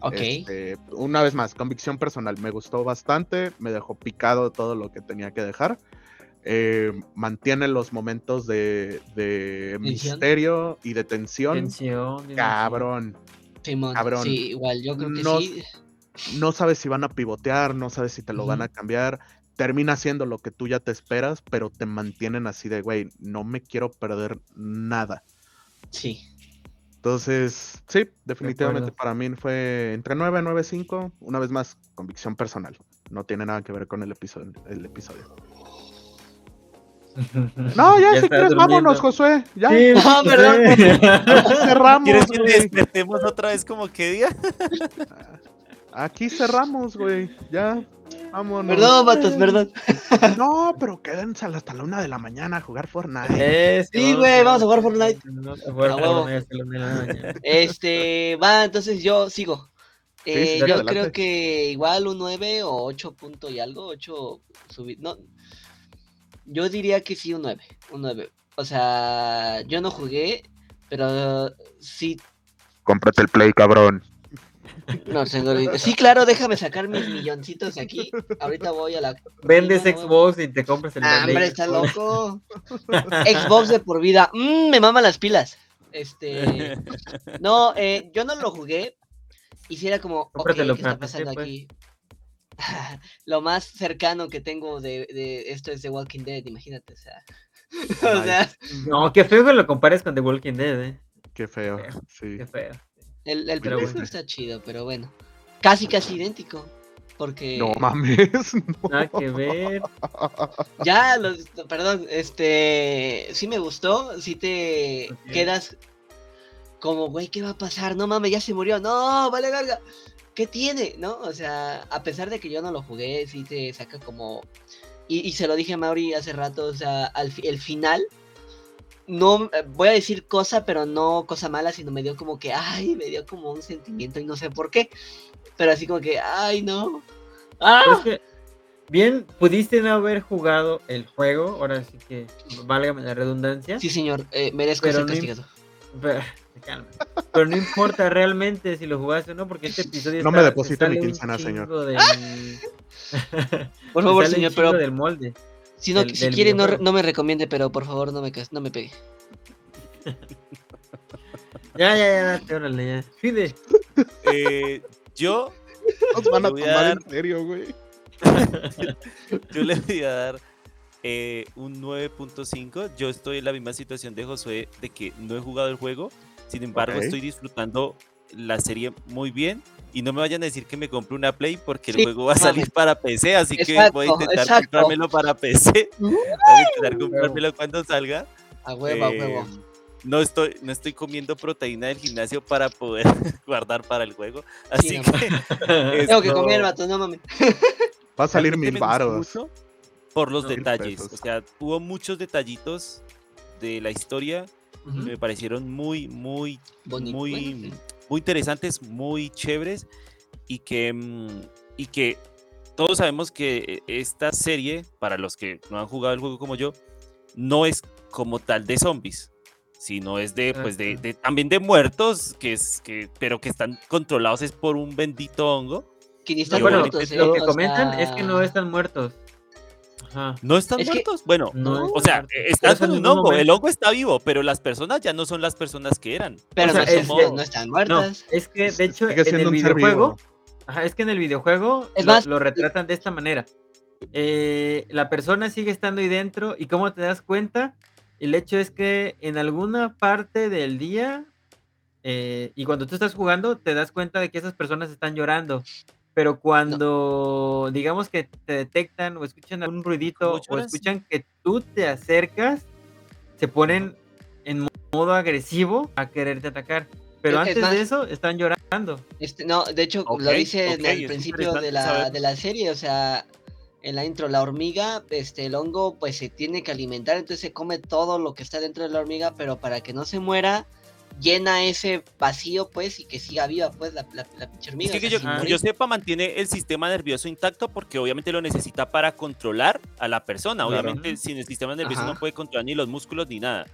Ok. Este, una vez más, convicción personal, me gustó bastante, me dejó picado todo lo que tenía que dejar. Eh, mantiene los momentos de, misterio y de tensión. Cabrón. Simón. cabrón. Sí, igual, yo creo que No- sí. No sabes si van a pivotear, no sabes si te lo van a cambiar. termina siendo lo que tú ya te esperas, pero te mantienen así de, güey, no me quiero perder nada. Sí. Entonces, sí, definitivamente para mí fue entre 9 y 9.5, una vez más, convicción personal. No tiene nada que ver con el episodio. El episodio. [LAUGHS] No, ya, si estás quieres, durmiendo. vámonos, Josué. Ya, Sí, No, perdón. aquí cerramos, [LAUGHS] ¿Quieres que güey. despertemos otra vez como que día? [LAUGHS] Aquí cerramos, güey. Ya, vámonos. Perdón, vatos, perdón. No, pero quédense hasta la una de la mañana a jugar Fortnite. Eso, Sí, güey, vamos a jugar Fortnite. Vamos a jugar. Fortnite hasta la una de la mañana. Este, va, entonces yo sigo. Sí, Eh, sí, yo adelante. creo que igual un 9 o 8 punto y algo, 8 subir, no. Yo diría que sí un 9, un 9. O sea, yo no jugué, pero sí, Cómprate el play, cabrón. no ni- Sí, claro, déjame sacar mis milloncitos de aquí. Ahorita voy a la Vendes no, Xbox y te compras el Ah, Play. hombre, está loco. Xbox de por vida. Mm, me maman las pilas. Este. [LAUGHS] No, eh, yo no lo jugué. Y si era como. ok, Cómpratelo ¿Qué está pasando pues. [LAUGHS] lo más cercano que tengo de, de esto es The Walking Dead, imagínate. O sea. [LAUGHS] o sea, No, qué feo que lo compares con The Walking Dead, eh. Qué feo. Feo. Sí. Qué feo. el, el Pero primer bueno. está chido, pero bueno. Casi, casi idéntico. Porque. No mames. [LAUGHS] no. Nada que ver. Ya, los, perdón, este, sí me gustó, sí te quedas como, güey, ¿qué va a pasar? No mames, ya se murió, no, vale verga, ¿qué tiene? ¿No? O sea, a pesar de que yo no lo jugué, sí te saca como, y, y se lo dije a Mauri hace rato, o sea, al fi- el final, no, eh, voy a decir cosa, pero no cosa mala, sino me dio como que, ay, me dio como un sentimiento y no sé por qué, pero así como que, ay, no. ¡Ah! Pero es que, bien, pudiste no haber jugado el juego, ahora sí que válgame la redundancia. Sí, señor, eh, merezco Pero ser no im- Pero, calma. Pero no importa realmente si lo jugaste o no, porque este episodio No me deposita mi quincena, señor. del- [LAUGHS] Por favor, señor, pero del molde. si, no, del- si del quiere no, no me recomiende, pero por favor no me, no me pegue. [LAUGHS] Ya, ya, ya, date, órale, ya. Fide. Eh, yo, [LAUGHS] Nos van a tomar dar- en serio, güey. yo le voy a dar eh, un 9.5. Yo estoy en la misma situación de Josué de que no he jugado el juego. Sin embargo, estoy disfrutando la serie muy bien. Y no me vayan a decir que me compre una Play porque el Sí, juego va a salir para PC, así que voy a intentar exacto. comprármelo para PC. [LAUGHS] [LAUGHS] Voy a intentar comprármelo cuando salga. A huevo, a Eh, huevo. no estoy, no estoy comiendo proteína del gimnasio para poder [LAUGHS] guardar para el juego. Así que Tengo que comer, vato, no mames. Va a salir mil mucho por los detalles. O sea, hubo muchos detallitos de la historia Me parecieron muy, muy, Bonito, muy, bueno, sí. muy interesantes, muy chéveres y que, mm, y que todos sabemos que esta serie, para los que no han jugado el juego como yo, no es como tal de zombies, sino es de, pues, de, también de muertos, que es que, pero que están controlados es por un bendito hongo. Que bueno, muertos, ¿eh? Lo que O comentan es que no están muertos. Ajá. ¿No están Es que- muertos? Bueno, No o sea, están con un hongo, el hongo está vivo, pero las personas ya no son las personas que eran. Pero o sea, no, es están, que- no están No, muertas. es que de hecho Sigue en el videojuego, ajá, es que en el videojuego Es lo, más- lo retratan de esta manera. Eh, la persona sigue estando ahí dentro y cómo te das cuenta, el hecho es que en alguna parte del día eh, y cuando tú estás jugando te das cuenta de que esas personas están llorando. Pero cuando digamos que te detectan o escuchan algún ruidito ¿Cómo o escuchan que tú te acercas, se ponen en modo agresivo a quererte atacar. Pero Es- es antes más- de eso están llorando. Este, no, de hecho, lo dice en ok, el principio de la, de la serie, o sea, en la intro, la hormiga, este, el hongo, pues se tiene que alimentar, entonces se come todo lo que está dentro de la hormiga, pero para que no se muera, llena ese vacío, pues, y que siga viva, pues, la, la, la pinche Es hormiga. que, o sea, yo, sepa, mantiene el sistema nervioso intacto porque obviamente lo necesita para controlar a la persona. Claro. Obviamente sin el sistema nervioso Ajá. no puede controlar ni los músculos ni nada.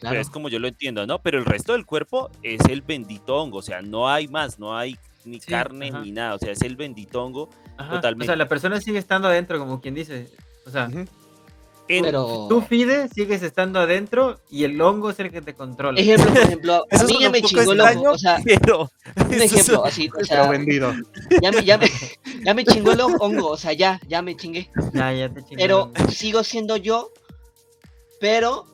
Claro. Pero es como yo lo entiendo, ¿no? Pero el resto del cuerpo es el bendito hongo. O sea, no hay más, no hay ni Sí, carne ajá. ni nada. O sea, es el bendito hongo. Ajá, O Totalmente. sea, la persona sigue estando adentro, como quien dice. O sea, Ujú. En- Pero, tú Fide sigues estando adentro y el hongo es el que te controla. ejemplo, por ejemplo, [LAUGHS] a mí ya me chingó el ojo, o sea, pero un ejemplo, así, o Pero sea, vendido. ya me, ya me, Ya me chingó el hon- hongo, o sea, ya, ya me chingué. Ya, ya te chingaron. Pero sigo siendo yo, pero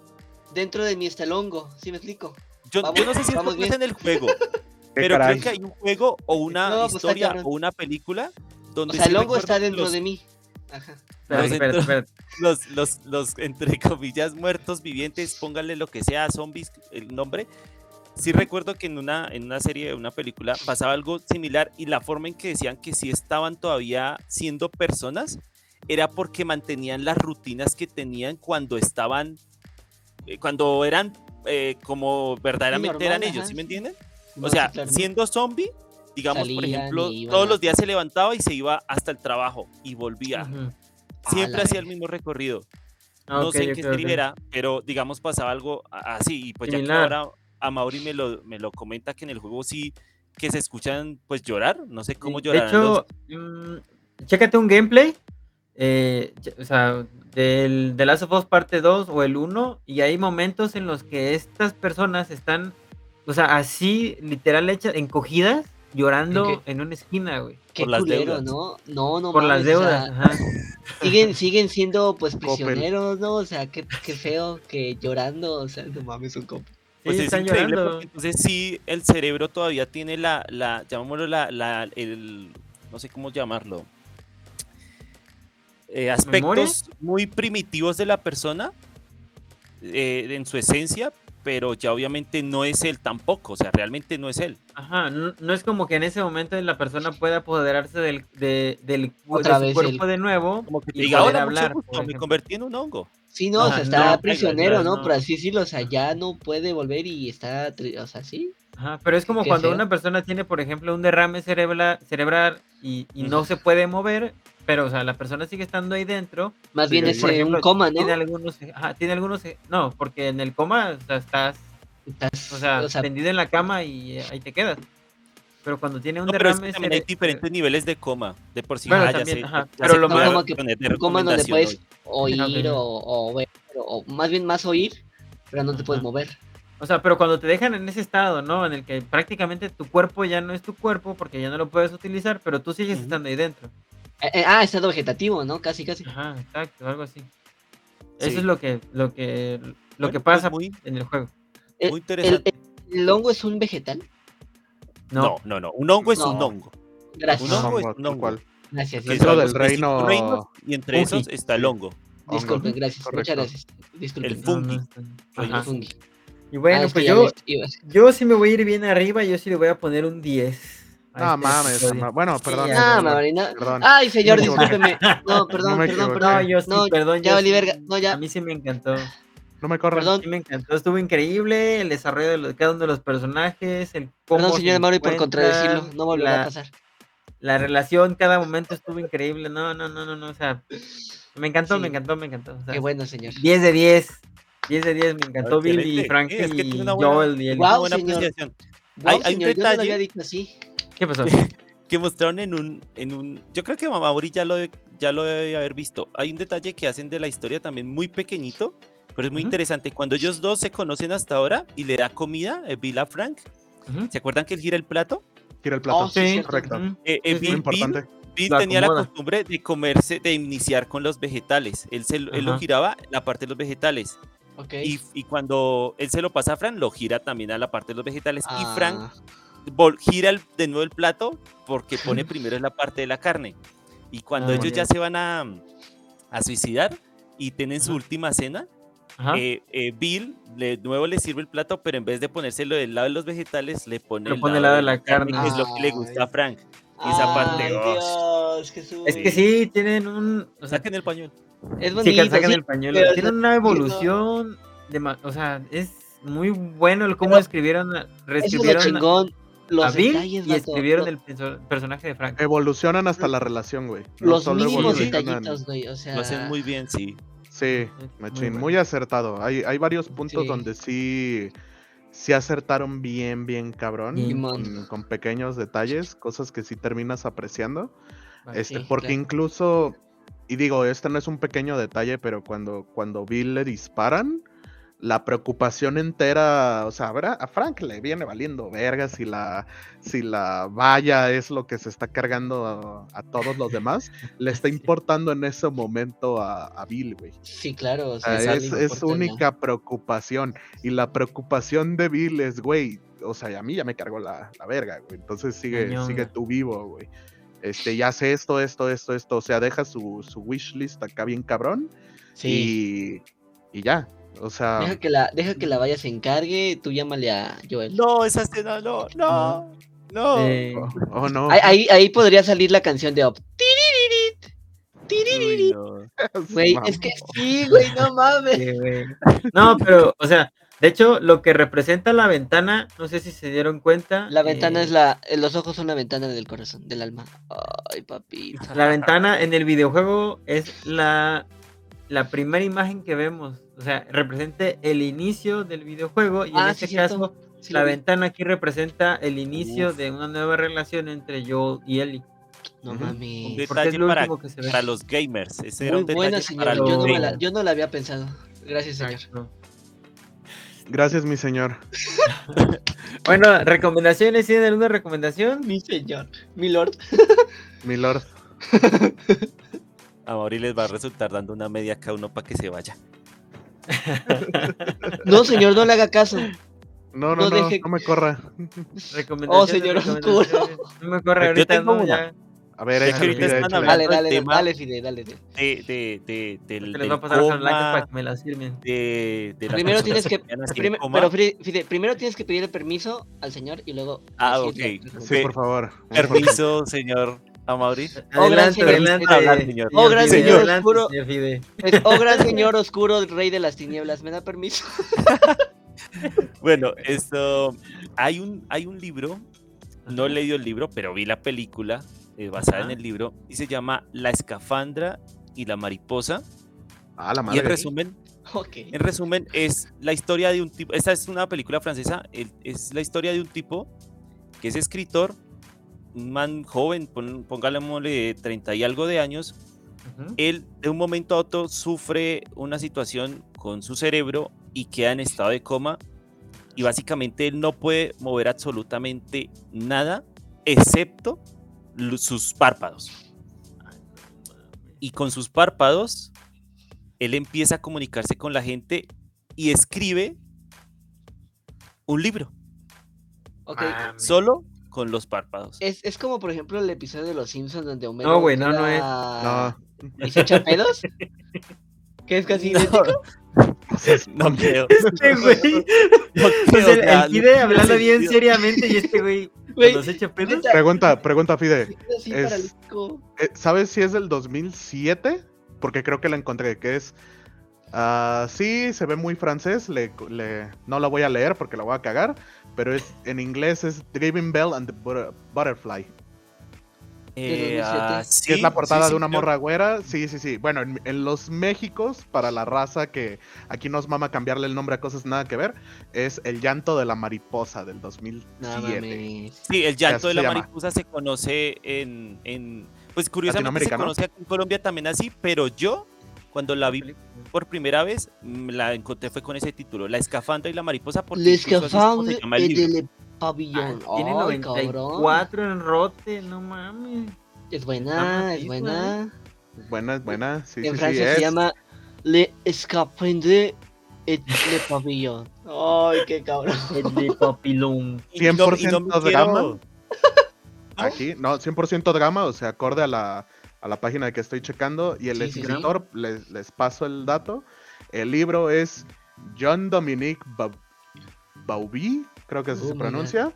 dentro de mí está el hongo, ¿sí me explico? Yo, Vamos- yo no sé si bien. en el juego, [LAUGHS] pero creo que hay un juego o una No, pues, historia cabrón. o una película O donde sea, sí el hongo está dentro los, de mí. Ajá. Los espérate, los, los, los, entre comillas, muertos vivientes, pónganle lo que sea, zombies, el nombre. Sí recuerdo que en una, en una serie, una película, pasaba algo similar y la forma en que decían que sí estaban todavía siendo personas era porque mantenían las rutinas que tenían cuando estaban, eh, cuando eran eh, como verdaderamente normal, eran ellos, ajá, ¿sí sí. me entienden? No, O sea, sí, claro. siendo zombie, digamos, por Salían ejemplo, y iban todos los días se levantaba y se iba hasta el trabajo y volvía. Ujú. Siempre la hacía el mismo recorrido. Ah, No ok, sé en qué serie era, pero digamos pasaba algo así. Y pues ya que Similar. ahora a Mauri me lo, me lo comenta que en el juego sí que se escuchan pues llorar. No sé cómo llorar. De hecho, mm, chécate un gameplay. eh, o sea, del The Last of Us parte 2 o el 1. Y hay momentos en los que estas personas están, o sea, así literal hechas, encogidas, llorando ¿En en una esquina, güey. Qué por las culero, deudas. ¿no? No, no Por las o deudas. sea, ajá. [LAUGHS] siguen, siguen siendo pues prisioneros, ¿no? O sea, qué, qué feo que llorando, o sea, no mames, un compa. pues Sí, es están increíble llorando. porque entonces sí el cerebro todavía tiene la, la llamémoslo la, la, el, no sé cómo llamarlo. eh, ¿Memoria? aspectos muy primitivos de la persona eh, en su esencia, pero ya obviamente no es él tampoco, o sea, realmente no es él. Ajá, no, no es como que en ese momento la persona pueda apoderarse del, de, del Otra de su cuerpo de nuevo Como que y diga, poder hablar. gusto, me convertí en un hongo. Sí, no, o Ajá, sea, no, está prisionero, ¿no? no. Por así decirlo, o sea, ya no puede volver y está, o sea, sí. Ajá, pero es como cuando una persona tiene, por ejemplo, un derrame cerebral, cerebral y, y no se puede mover, pero, o sea, la persona sigue estando ahí dentro. Más bien es eh, ejemplo, un coma, ¿no? Tiene algunos, ajá, tiene algunos, no, porque en el coma o sea, estás, Estás- o sea, o sea, tendido en la cama y eh, ahí te quedas. Pero cuando tiene un No, pero es que derrame también hay diferentes niveles de coma. De por sí, Bueno, ah, ya también, sé, ajá, ya pero lo más- como que un coma donde puedes hoy. oír o, o ver, o, o más bien más oír, pero no te puedes mover. O sea, pero cuando te dejan en ese estado, ¿no? En el que prácticamente tu cuerpo ya no es tu cuerpo porque ya no lo puedes utilizar, pero tú sigues estando ahí dentro. Eh, eh, ah, estado vegetativo, ¿no? Casi, casi. Ajá, exacto, algo así. Eso es lo que, lo que, lo Bueno, que pues pasa muy, en el juego. Eh, muy El, interesante. el- el hongo es un vegetal. No, No, no, no. Un hongo es un hongo. Gracias. Un hongo es un hongo. cual. Gracias. Dentro del reino- reinos, y entre esos está el hongo. Disculpen, gracias. Muchas gracias. Disculpen. El fungi. no, ajá. fungi. Y bueno, Ah, pues yo, yo sí me voy a ir bien arriba, yo sí le voy a poner un 10. No mames, bueno, perdón. Ah, perdón, Marina. perdón. Ay, señor, discúlpeme. [LAUGHS] No, perdón, No perdón, perdón. No, yo sí, No, perdón. ya yo sí- verga. No, ya. A mí sí me encantó. No me corran. Perdón. Sí me encantó, estuvo increíble el desarrollo de los- cada uno de los personajes, el cómo Perdón, se señor Mauri, por contradecirlo. No volverá la, a pasar. la relación, cada momento estuvo increíble. No, no, no, no, no, o sea, me encantó, Sí. me encantó, me encantó. o sea, Qué bueno, señor. 10 de 10. 10 de 10, me encantó Bill y excelente. Frankie Sí, es que y tiene una buena- Joel y el... Una buena señor. apreciación. Wow, Hay- hay un señor, yo no lo detalle- había dicho así. ¿Qué pasó? [LAUGHS] que mostraron en un, en un, yo creo que Mauri ya lo, ya lo debe haber visto. Hay un detalle que hacen de la historia también muy pequeñito, pero es muy Ujú. interesante. Cuando ellos dos se conocen hasta ahora y le da comida, eh, Bill a Frank, Ujú. ¿se acuerdan que él gira el plato? Gira el plato. Oh, sí, Sí, correcto. ujú. Eh, eh. Muy Bill, Bill- importante. Bill tenía la acomoda. costumbre de comerse, de iniciar con los vegetales. Él, se, él lo giraba la parte de los vegetales. Ok. Y, y cuando él se lo pasa a Frank, lo gira también a la parte de los vegetales. Y Frank Ah, gira el- de nuevo el plato porque pone [LAUGHS] primero la parte de la carne. Y cuando Ah, ellos ya se van a, a suicidar y tienen su Ajá. última cena, eh, eh, Bill de nuevo le sirve el plato, pero en vez de ponérselo del lado de los vegetales, le pone Lo el pone lado lado de la carne. que es lo que le gusta a Frank. Esa parte, Ay, oh, Dios, es que sí, tienen un... O sea, saquen el pañuelo. Es sí, bonito, que sacan sí, el pañuelo. pero Tienen una evolución, de, o sea, es muy bueno el cómo Pero escribieron, Eso es lo chingón. Los a Bill detalles, y escribieron lo- el perso- personaje de Frank. Evolucionan hasta la relación, güey. No los solo mínimos detallitos, güey. O sea, Lo hacen muy bien, sí. Sí, Muy machín, bueno. muy acertado. Hay, hay varios puntos Sí. donde sí, sí acertaron bien, bien cabrón. Con, con pequeños detalles, cosas que sí terminas apreciando. Este, Sí, porque claro. incluso, y digo, este no es un pequeño detalle, pero cuando, cuando Bill le disparan, la preocupación entera, o sea, a, Frank le viene valiendo verga si la, si la valla es lo que se está cargando a, a todos los demás, [LAUGHS] le está importando en ese momento a, a Bill, güey. Sí, claro. o sea, es es, única preocupación. Y la preocupación de Bill es, güey, o sea, a mí ya me cargó la, la verga, güey. Entonces sigue, Cañón, sigue tú vivo, güey. Este, ya sé esto, esto, esto, esto. O sea, deja su, su wishlist acá bien cabrón. Sí. Y, y ya. O sea, Deja que la, deja que la vaya se encargue, tú llámale a Joel. No, esa escena no, no, no. Eh, oh, oh, no. Ahí, ahí, podría salir la canción de Op. Tiriririt, Uy, tiriririt. no. Güey, es que sí, güey, no mames. [LAUGHS] sí, güey. No, pero, o sea, de hecho, lo que representa la ventana, no sé si se dieron cuenta. La ventana eh, es la. Los ojos son la ventana del corazón, del alma. Ay, papito. La ventana en el videojuego es la, la primera imagen que vemos. O sea, representa el inicio del videojuego y en Ah, este sí, caso Sí la ventana aquí representa el inicio Uf. de una nueva relación entre Joel y Ellie. No. Un mames. Es detalle lo para, último que se ve. para los gamers. Ese era Muy un detalle buena, para señora. los Yo no, me gamers. la, yo no la había pensado. Gracias, señor. Gracias, mi señor. [LAUGHS] Bueno, recomendaciones, ¿tienen alguna recomendación? Mi señor. Mi lord. [LAUGHS] Mi lord. [LAUGHS] A Mauri les va a resultar dando una media cada uno para que se vaya. [LAUGHS] No, señor, no le haga caso. No, no, No no, deje- no me corra. Oh, señor oscuro. No me corre Yo ahorita, tengo no, ya. A ver, Ya que ahorita están hablando dale, dale, tema. dale, Fide, dale. dale. De, de, de, del, les va a pasar a los likes coma, para que me la sirven. de, de Primero tienes que. prim- coma. pero, Fide, Fide, primero tienes que pedirle permiso al señor y luego. Ah, decirle- ok. Sí, por favor. Permiso, señor Amaury. Oh, gran Adelante, señor, adelante. Oh, gran señor adelante, oscuro. señor Fide. Es, oh, gran señor oscuro, rey de las tinieblas, ¿me da permiso? [LAUGHS] Bueno, esto. Hay un, hay un libro. No he leído el libro, pero vi la película eh, basada en el libro. Y se llama La escafandra y la mariposa. Ah, la Y en madre. resumen. En resumen, es la historia de un tipo. Esta es una película francesa. el- Es la historia de un tipo que es escritor, un man joven, pon- pongámosle 30 y algo de años. Ujú. Él de un momento a otro sufre una situación con su cerebro y queda en estado de coma. Y básicamente él no puede mover absolutamente nada excepto sus párpados. Y con sus párpados, él empieza a comunicarse con la gente y escribe un libro, Ok. Mames. solo con los párpados. Es, es como, por ejemplo, el episodio de Los Simpsons donde Homero. No, güey, no, no queda- No. ¿Y se echa pedos? [LAUGHS] que es casi No, idéntico. no creo. Este güey. No O creo, sea, o sea, el Fide hablando bien seriamente y este güey [LAUGHS] se echa pedos. Pregunta, pregunta, Fide. es-. Eh, ¿Sabes si es del 2007? Porque creo que la encontré, que es... ah, sí, se ve muy francés, le, le- no la voy a leer porque la voy a cagar, pero es en inglés es Driving Bell and the Butter- Butterfly. Eh, 2007. ah, que es la sí, portada sí, de sí, una morra güera. Sí, sí, sí. Bueno, en, en los Méxicos, para la raza que aquí nos mama cambiarle el nombre a cosas nada que ver, es El llanto de la mariposa del 2007. No mames. Sí, el llanto de la llama. mariposa se conoce en, en- pues curiosamente se conoce aquí en Colombia también así, pero yo cuando la vi por primera vez la encontré fue con ese título, La escafandra y la mariposa porque Le incluso así es como se escafandre llama el le pabellón. Ah, Tiene Ay, cabrón. 94 en rote, no mames. Es buena, es buena. Buena, es buena. Sí, en sí, sí. Francia es- se llama Le escafandre et le pabellón. Ay, qué cabrón. [LAUGHS] El de papilón. Y no- y no 100% me drama. quiero- Aquí, no, 100% drama, o sea, acorde a la, a la página que estoy checando. Y el Sí, sí, sí. escritor, les, les paso el dato. El libro es John Dominique Ba- Bauby, creo que así Oh se my pronuncia.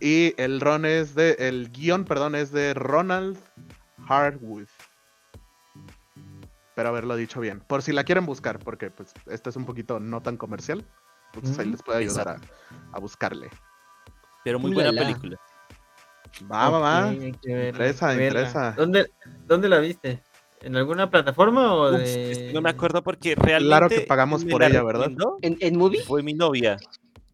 Y el ron es de, el guion, perdón, es de Ronald Hardwood. Espero haberlo dicho bien. Por si la quieren buscar, porque pues este es un poquito no tan comercial. Entonces ahí les puede ayudar a, a buscarle. Pero muy buena película. Va, va, va. Interesa, interesa. ¿Dónde, ¿Dónde la viste? ¿En alguna plataforma o de.? no me acuerdo porque realmente Claro que pagamos por la ella, ¿verdad? ¿En, en movie? Fue mi novia.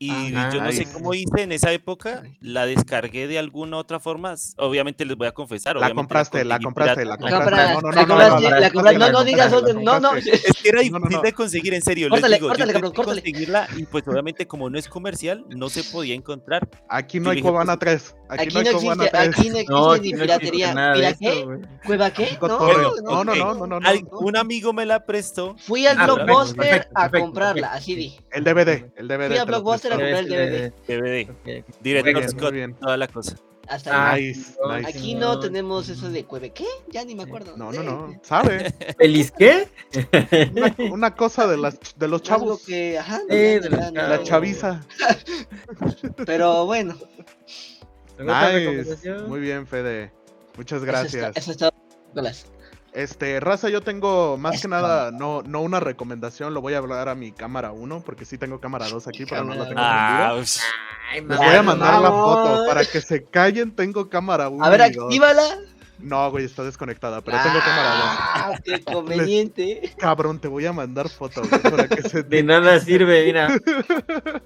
Y Ah, yo no sé cómo hice en esa época, la descargué de alguna otra forma. Obviamente les voy a confesar. La compraste, la compraste, la compraste. Compra- No, no, la no, no, digas no, no. [LAUGHS] Es que era No, no, difícil no. de conseguir, en serio. Córtale, les digo, córtale, yo cabrón, córtale. conseguirla y pues obviamente como no es comercial, no se podía encontrar. Aquí no hay pues, 3. [LAUGHS] Aquí, no existe, 3. aquí no existe No, ni piratería. ¿Mira qué? ¿Cueva qué? No, no, No, no, no, no, no, no. Al- un amigo me la prestó. Fui al Ah, Blockbuster a comprarla, así di. El DVD, el DVD. Fui a te lo Blockbuster el DVD. DVD, Ok. Director Scott, bien. toda la cosa. Hasta ahí. Nice, no, nice. Aquí no tenemos eso de cueve. ¿Qué? Ya ni me acuerdo. No, no, no. ¿Sabe? [LAUGHS] ¿Feliz qué? Una, una cosa de, las, de los Algo chavos. que, ajá, no, Eh, de La chaviza. ¿Alguna [LAUGHS] Pero bueno, Nice. Muy bien, Fede. Muchas eso gracias. está- eso está. Este, Raza, yo tengo más que nada, no, no una recomendación, lo voy a hablar a mi cámara 1, porque sí tengo cámara 2 aquí, pero no la tengo Ah, ush. Ay, Les voy a mandar la foto para que se callen, tengo cámara 1. A ver, actívala. No, güey, está desconectada, pero tengo cámara Ah, qué [LAUGHS] conveniente. 2. Cabrón, te voy a mandar foto, güey, para que se... [LAUGHS] De nada sirve, mira.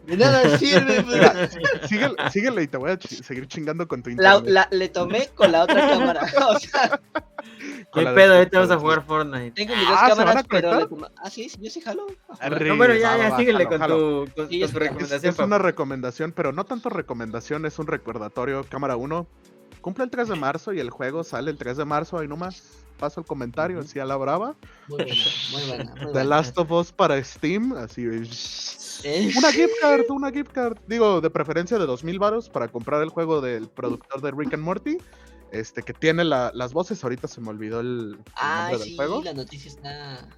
De nada sirve, pues. Mira, síguele, síguele y te voy a seguir chingando con tu internet. la- le tomé con la otra cámara. [LAUGHS] O sea, ¿Qué pedo? Ahorita vamos a jugar Fortnite. tengo mis dos Ah, ¿se van a cámaras, pero. Ah, sí, sí, yo sí jalo. Arre, No, bueno, ya, va, ya, va, síguele jalo, con jalo. tu, con, Sí, con es- tu es- Es, recomendación, es una recomendación, pero no tanto recomendación, es un recordatorio. Cámara 1, cumple el 3 de marzo y el juego sale el 3 de marzo. Ahí nomás paso el comentario, así a la brava. Muy buena, muy buena. Muy The buena. Last of Us para Steam, así. Eh, Una gift card, una gift card. Digo, de preferencia de 2000 varos para comprar el juego del productor de Rick and Morty. Este, que tiene la- las voces, ahorita se me olvidó el, el Ah, nombre del sí, juego. la noticia está.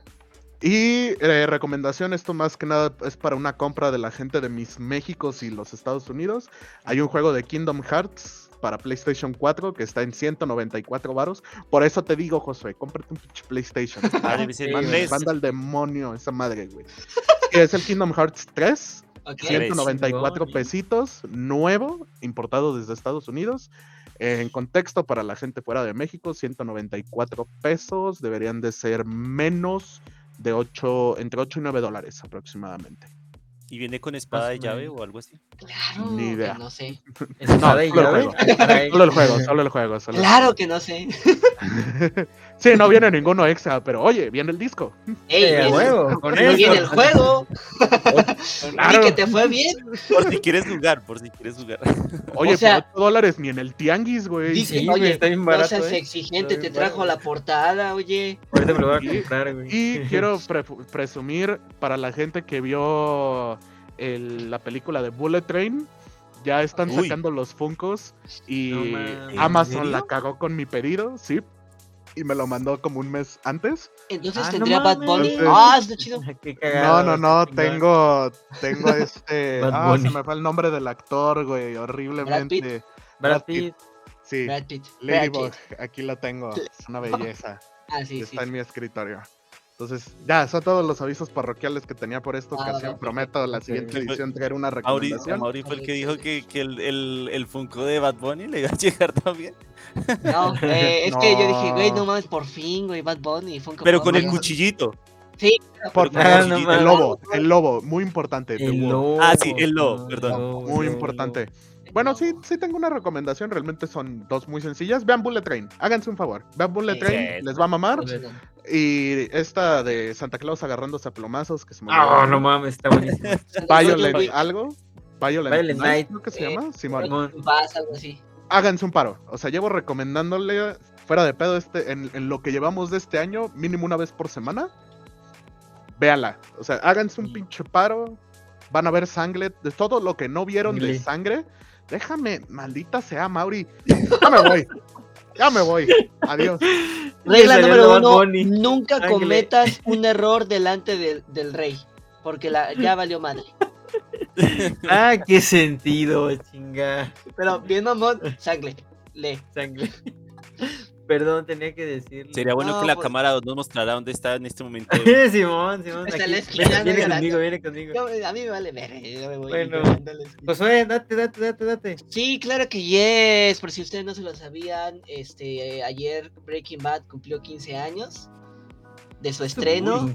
Y eh, recomendación, esto más que nada es para una compra de la gente de mis Méxicos y los Estados Unidos. Hay un juego de Kingdom Hearts para PlayStation 4 que está en 194 varos. Por eso te digo, Josué, cómprate un pinche PlayStation. [LAUGHS] Ah, Manda, al demonio esa madre, güey. Y [LAUGHS] es el Kingdom Hearts 3, Ok. Sí. 194 Chingón, pesitos, nuevo, importado desde Estados Unidos. En contexto para la gente fuera de México, 194 pesos, deberían de ser menos de 8, entre 8 y 9 dólares aproximadamente. ¿Y viene con espada de llave o algo así? Claro, Ni idea. que no sé. [LAUGHS] ¿Espada y solo el llave? juego. [LAUGHS] Solo el juego, solo el juego. Solo el Claro que no sé. Sí, no viene ninguno extra, pero oye, viene el disco. Ey, Eh, a viene- el juego. [LAUGHS] Claro. Y que te fue bien. Por si quieres jugar, por si quieres jugar. Oye, O sea- por 8 dólares ni en el tianguis, güey. Dice, Sí, oye, está bien no barato, seas eh. exigente, te trajo barato. la portada, oye. Ahorita me lo voy a Y- comprar, güey. Y [LAUGHS] quiero pre- presumir para la gente que vio el- la película de Bullet Train. Ya están Uy. sacando los Funcos y No. Amazon ¿En la cagó con mi pedido, sí. Y me lo mandó como un mes antes. Entonces Ah, no tendría Bad. Bunny. Ah, está chido. [LAUGHS] No, no, no, tengo, tengo [LAUGHS] este, Bad ah, se me fue el nombre del actor, güey, horriblemente. Brad Brad Pitt. Pitt. Sí, Brad Pitt. Brad Ladybug, Pitt. aquí lo tengo, es una belleza. Ah, sí, sí. está en mi escritorio. Entonces, ya, son todos los avisos parroquiales que tenía por esta Ah, ocasión. ok. Prometo la siguiente edición traer una recomendación. Mauri fue el que dijo que, que el, el, el Funko de Bad Bunny le iba a [LAUGHS] llegar también. No, [LAUGHS] eh, es que yo dije, güey, No. no mames, por fin, güey, Bad Bunny. Funko Pero con el cuchillito. Sí, Por Ah, no el lobo, el lobo, muy importante. El lobo. Ah, sí, el lobo, no, perdón. el lobo, Muy importante. Bueno, sí, sí tengo una recomendación. Realmente son dos muy sencillas. Vean Bullet Train. Háganse un favor. Vean Bullet Sí. Train. Les va a mamar. Y esta de Santa Claus agarrándose a plomazos que se me Ah, no mames, está buenísimo. [LAUGHS] Violent algo. Violent, Violent Night, que se Eh, llama. Simón. Vas, algo así. Háganse un paro. O sea, llevo recomendándole fuera de pedo este en, en lo que llevamos de este año, mínimo una vez por semana. Véala. O sea, háganse un Sí. pinche paro. Van a ver sangre. De todo lo que no vieron de Sangre. sangre. Déjame, maldita sea, Mauri. Ya me voy. Ya me voy. Adiós. [LAUGHS] Regla número uno, nunca Ángel. cometas un error delante del- del rey. Porque la, ya valió madre. [LAUGHS] Ah, qué sentido, chinga. Pero bien mamón, sangre. Lee. Sangre. Perdón, tenía que decirlo. Sería bueno No, que la pues- cámara nos mostrara dónde está en este momento. [LAUGHS] Simón, Simón. Aquí. Viene, conmigo, viene conmigo. Yo- a mí me vale ver, yo me voy Bueno. esquina. Josué, date, date, date, date. Sí, claro que yes. Por si ustedes no se lo sabían, este ayer Breaking Bad cumplió 15 años de su estreno.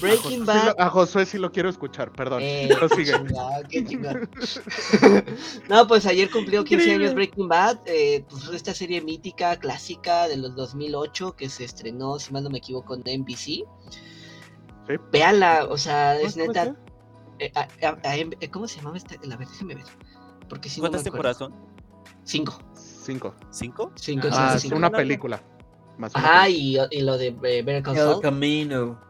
Breaking Sí Bad. lo- a Josué sí lo quiero escuchar, perdón. Eh, [LAUGHS] [LAUGHS] chingón, qué [LAUGHS] no, pues ayer cumplió 15 Increíble. años Breaking Bad, eh, pues esta serie mítica, clásica de los 2008 que se estrenó, si mal no me equivoco, en NBC. Sí. Véanla, o sea, es ¿Cómo neta. se eh, a- a- a- eh, ¿Cómo se llamaba esta? La verdad, déjame ver. Porque si no ¿Cuántas acuerdo. temporadas son? Cinco. Cinco. ¿Cinco? Cinco, Ah, cinco, una película. Más Ajá, y, y lo de eh, Better Call El Saul. camino.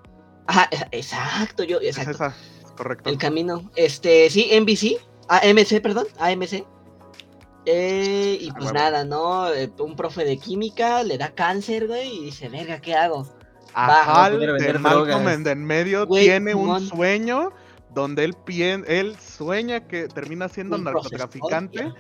Ajá, exacto, yo, Es exacto. esa, correcto. El camino. Este, sí, NBC. AMC, perdón. AMC. Eh, y Ah, pues nada, ¿no? Eh, un profe de química le da cáncer, güey, y dice, verga, ¿qué hago? A Va, Hal poner a de vender Malcolm en en medio Güey, tiene un sueño donde él, pien- él sueña que termina siendo Un narcotraficante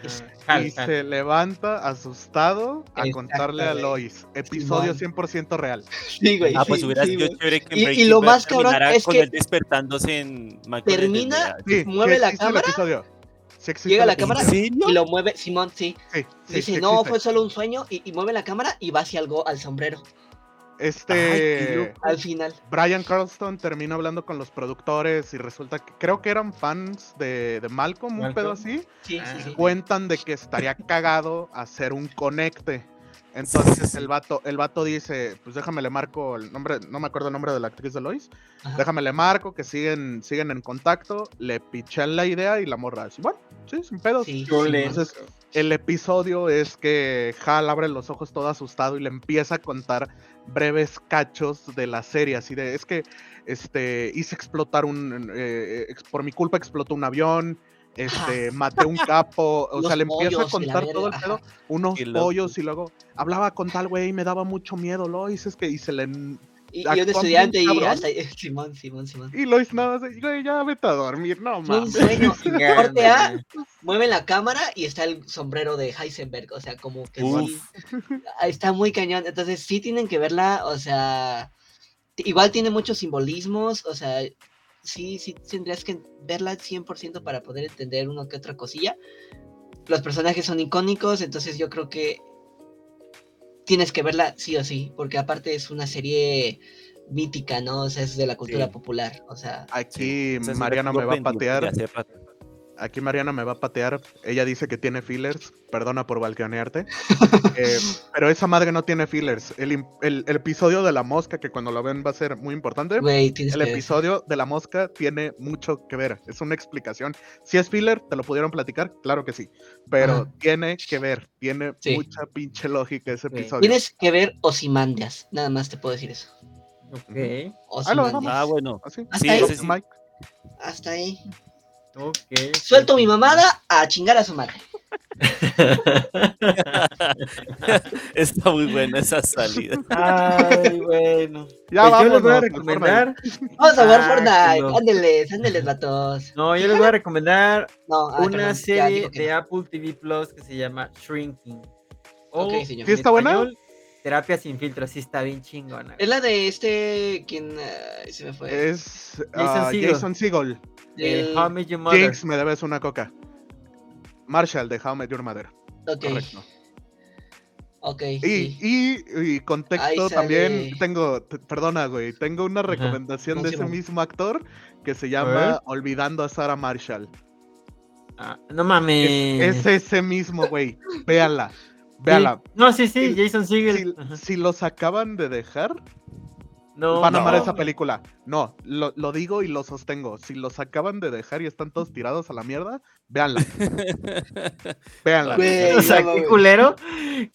y se levanta asustado a contarle a. Lois. Episodio Simón. 100% real. Sí, güey. Ah, pues sí, hubiera sido chévere que Y- lo más cabrón es con que él despertándose en termina-. Sí, Mueve la el cámara. Sí llega la cámara. Y lo mueve, Simón, sí. Sí, sí, Dice, sí no, fue solo un sueño, y, y mueve la cámara y va hacia algo al sombrero, Este. Ay, al final. Brian Carlston termina hablando con los productores y resulta que creo que eran fans de, de Malcolm, un pedo así. Sí, Ah. sí, sí. Cuentan de que estaría cagado hacer un conecte. Entonces el vato, el vato dice, pues déjame le marco el nombre, no me acuerdo el nombre de la actriz de Lois, Ajá. déjame le marco, que siguen, siguen en contacto, le pichan la idea y la morra dice, bueno, sí, sin pedos. Sí. Entonces, el episodio es que Hal abre los ojos todo asustado y le empieza a contar breves cachos de la serie, así de, es que este, hice explotar un, eh, ex- por mi culpa explotó un avión, este, maté un capo, o sea, le empieza a contar todo el pedo, unos pollos y luego hablaba con tal güey y me daba mucho miedo, Lois, es que, y se le... Y, y un estudiante y hasta [LAUGHS] Simón, Simón, Simón. Y Lois nada, más, güey, ya vete a dormir, no Fue un mames. sueño. Corte A, mueven la cámara y está el sombrero de Heisenberg. O sea, como que Uf. [LAUGHS] sí. Está muy cañón. Entonces, sí tienen que verla. O sea, igual tiene muchos simbolismos. O sea, sí, sí tendrías que verla al 100% para poder entender una que otra cosilla. Los personajes son icónicos. Entonces, yo creo que tienes que verla sí o sí. Porque aparte es una serie mítica, ¿no? O sea, es de la cultura Sí. popular. O sea, Aquí sí Mariana me va a patear. Aquí Mariana me va a patear. Ella dice que tiene fillers. Perdona por balconearte. [LAUGHS] Eh, pero esa madre no tiene fillers. El, im- el- el episodio de la mosca, que cuando lo ven va a ser muy importante. El episodio de la mosca tiene mucho que ver. Es una explicación. Si es filler, ¿te lo pudieron platicar? Claro que sí. Pero Ajá. tiene que ver. Tiene Sí. mucha pinche lógica ese episodio. Tienes que ver Osimandias, nada más te puedo decir eso. Ok, Ah. Ah, bueno. ¿Así? Hasta Sí, ahí. ese sí. Mike. Hasta ahí. Ok. Suelto mi mamada a chingar a su madre. [LAUGHS] Está muy buena esa salida. Ay, bueno. Ya Pues yo les voy a recomendar. Vamos a jugar Ah, Fortnite. Ándeles, ándeles, vatos. No, yo les voy a recomendar No, ah, una perdón, serie de no. Apple TV Plus que se llama Shrinking. O, Ok, señor. ¿Sí en está buena? español, Terapia sin filtro, sí está bien chingona. Es la de este. ¿Quién? Se me fue. Es Jason ah, Segel. Jason Segel. Eh, El- How Met Your Mother. Jinx, me debes una coca. Marshall de How Met Your Mother. Ok, Correcto. ok. Y, sí. y, y contexto también tengo, perdona, güey, tengo una Ajá. recomendación de ese mismo actor que se llama Olvidando a Sarah Marshall. Ah, no mames. Es, es ese mismo, güey. Véala. Véala. Sí. No, sí, sí, Jason Segel. Si, los acaban de dejar, No, van a amar no. esa película. No, lo, lo digo y lo sostengo. Si los acaban de dejar y están todos tirados a la mierda, véanla. [LAUGHS] véanla. Güey, O sea, qué culero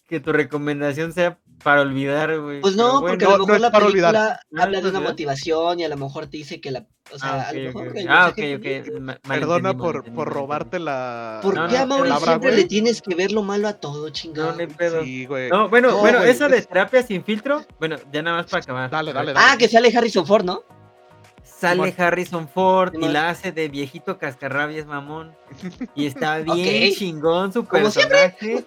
que tu recomendación sea para olvidar, güey. Pues no, bueno. porque a lo No, no mejor la película olvidar. Habla de una olvidar. motivación y a lo mejor te dice que la. O sea, Ah, a lo mejor. ok, el ok. Ah, ok, ok. que- Ma- Perdona por, por robarte la. ¿Por No, qué a no, Mauri siempre güey. le tienes que ver lo malo a todo, chingado? No, no hay pedo. Sí, güey. No, bueno, No, bueno, güey, esa de es- terapia sin filtro, bueno, ya nada más para acabar. Dale, dale, Ah, que sale Harrison Ford, ¿no? Sale. Harrison Ford y la hace de viejito cascarrabias mamón. Y está [LAUGHS] bien chingón su Como personaje.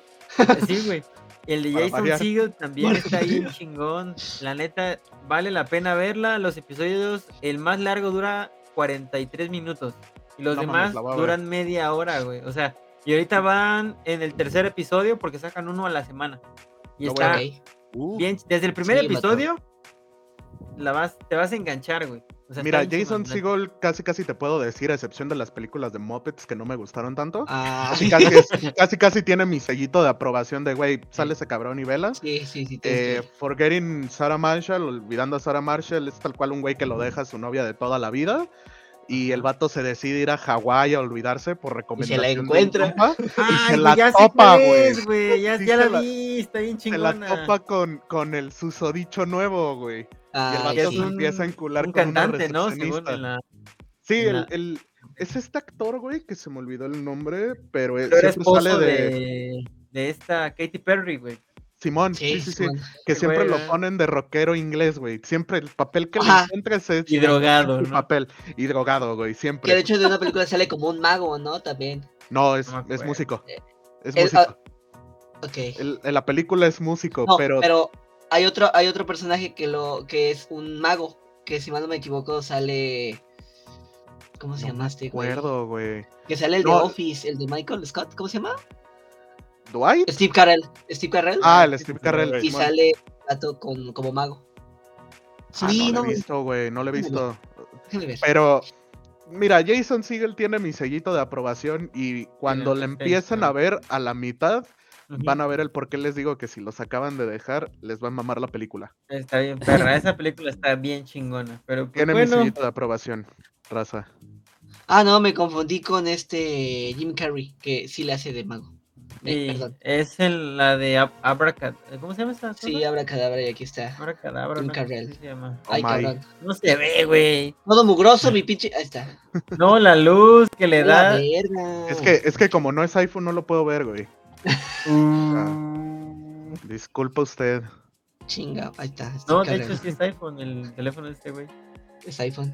Sí, güey. Y el de Jason variar. Segel también está bien chingón. La neta, vale la pena verla. Los episodios, el más largo dura 43 minutos. Y los No demás duran media hora, güey. O sea, y ahorita van en el tercer episodio porque sacan uno a la semana. Y está. Uh, bien, desde el primer Sí, episodio la vas, te vas a enganchar, güey. O sea, Mira, Jason chingón, Segel casi casi te puedo decir, a excepción de las películas de Muppets que no me gustaron tanto. Ah, Casi, casi, es- [LAUGHS] casi casi tiene mi sellito de aprobación de, güey, sale ese cabrón y velas. sí, sí, sí. Eh, Forgetting Sarah Marshall, olvidando a Sarah Marshall, es tal cual un güey que lo deja a su novia de toda la vida. Y el vato se decide ir a Hawái a olvidarse por recomendación. de un encuentra. compa, [LAUGHS] Ay, se la ya topa, güey. Ya, Sí ya se la la- vi, está bien Se la chingona. topa con, con el susodicho nuevo, güey. Y el Ah, vato se es sí. un- empieza a encular Un con una cantante, ¿no? Según recepcionista. en la... Sí, en el, la- el- es este actor, güey, que se me olvidó el nombre, pero, eh, Pero era siempre esposo sale de, de... de esta Katy Perry, güey. Simón, sí, Sí, sí, que siempre güey, lo ponen de rockero inglés, güey. Siempre el papel que le Ajá. encuentres es Y drogado, el ¿no? papel y drogado, güey, siempre. Que de hecho de una película sale como un mago, ¿no? También. No, es, No es músico. Eh, Es el- músico. Ok. El- en la película es músico, No, pero, pero, hay otro, hay otro personaje que lo, que es un mago, que si mal no me equivoco sale. ¿Cómo se no llama me este güey? acuerdo, güey. Que sale el No. de Office, el de Michael Scott, ¿cómo se llama? ¿Dwight? Steve Carell. Steve Carell. Ah, el Steve sí, Carrell. y sale gato con, como mago. Ah, Sí, no no, lo he visto, güey, no lo he visto. déjame ver. Pero, mira, Jason Segel tiene mi sellito de aprobación y cuando le está empiecen a ver a la mitad, Van a ver el por qué les digo que si los acaban de dejar, les va a mamar la película. Está bien, perra. Esa película está bien chingona. Pero pues, Tiene mi bueno, sellito de aprobación, raza. Ah, no, me confundí con este Jim Carrey, que sí le hace de mago. Eh, sí, es la de Ab- Abracadabra. ¿Cómo se llama esa? Sí, abracadabra y aquí está. Abracadabra. Jim ¿no? Carrey. ¿Cómo se llama? Ay, cabrón. No se ve, güey. Todo mugroso, mi [LAUGHS] pinche. Ahí está. No, la luz que le La da. verga. Es que, es que como no es iPhone, no lo puedo ver, güey. Mm. Disculpa usted. Chinga, ahí está. No, de hecho sí es iPhone, el teléfono de este güey. Es iPhone.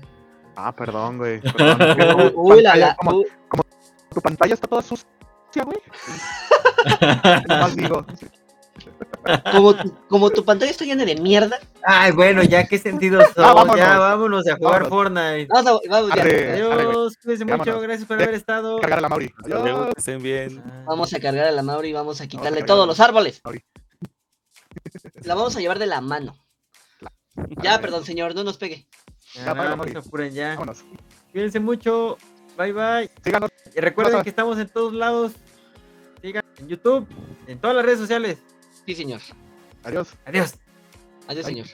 Ah, perdón, güey. [LAUGHS] perdón. Tu Uy, la, pantalla- la. como- tu pantalla está toda sucia, güey. [LAUGHS] Más digo. Como, tu, como tu pantalla está llena de mierda. Ay, bueno, ya qué sentido [LAUGHS] son. Ah, vámonos. ya vámonos a jugar Vámonos. Fortnite. Vamos a. Vamos, ya. Arre. Adiós, cuídense mucho, Vámonos. gracias por haber estado. Cargar a la Mauri. Adiós. estén bien. Vamos a cargar a la Mauri y vamos a quitarle todos los árboles. Mauri. La vamos a llevar de la mano. Ya, perdón, señor, no nos pegue. Ya, se apuren ya. Vámonos. Cuídense mucho. Bye bye. Síganos. Y recuerden que estamos en todos lados. Sigan en YouTube, en todas las redes sociales. Sí, señor. Adiós. Adiós. Adiós, Ay. señor.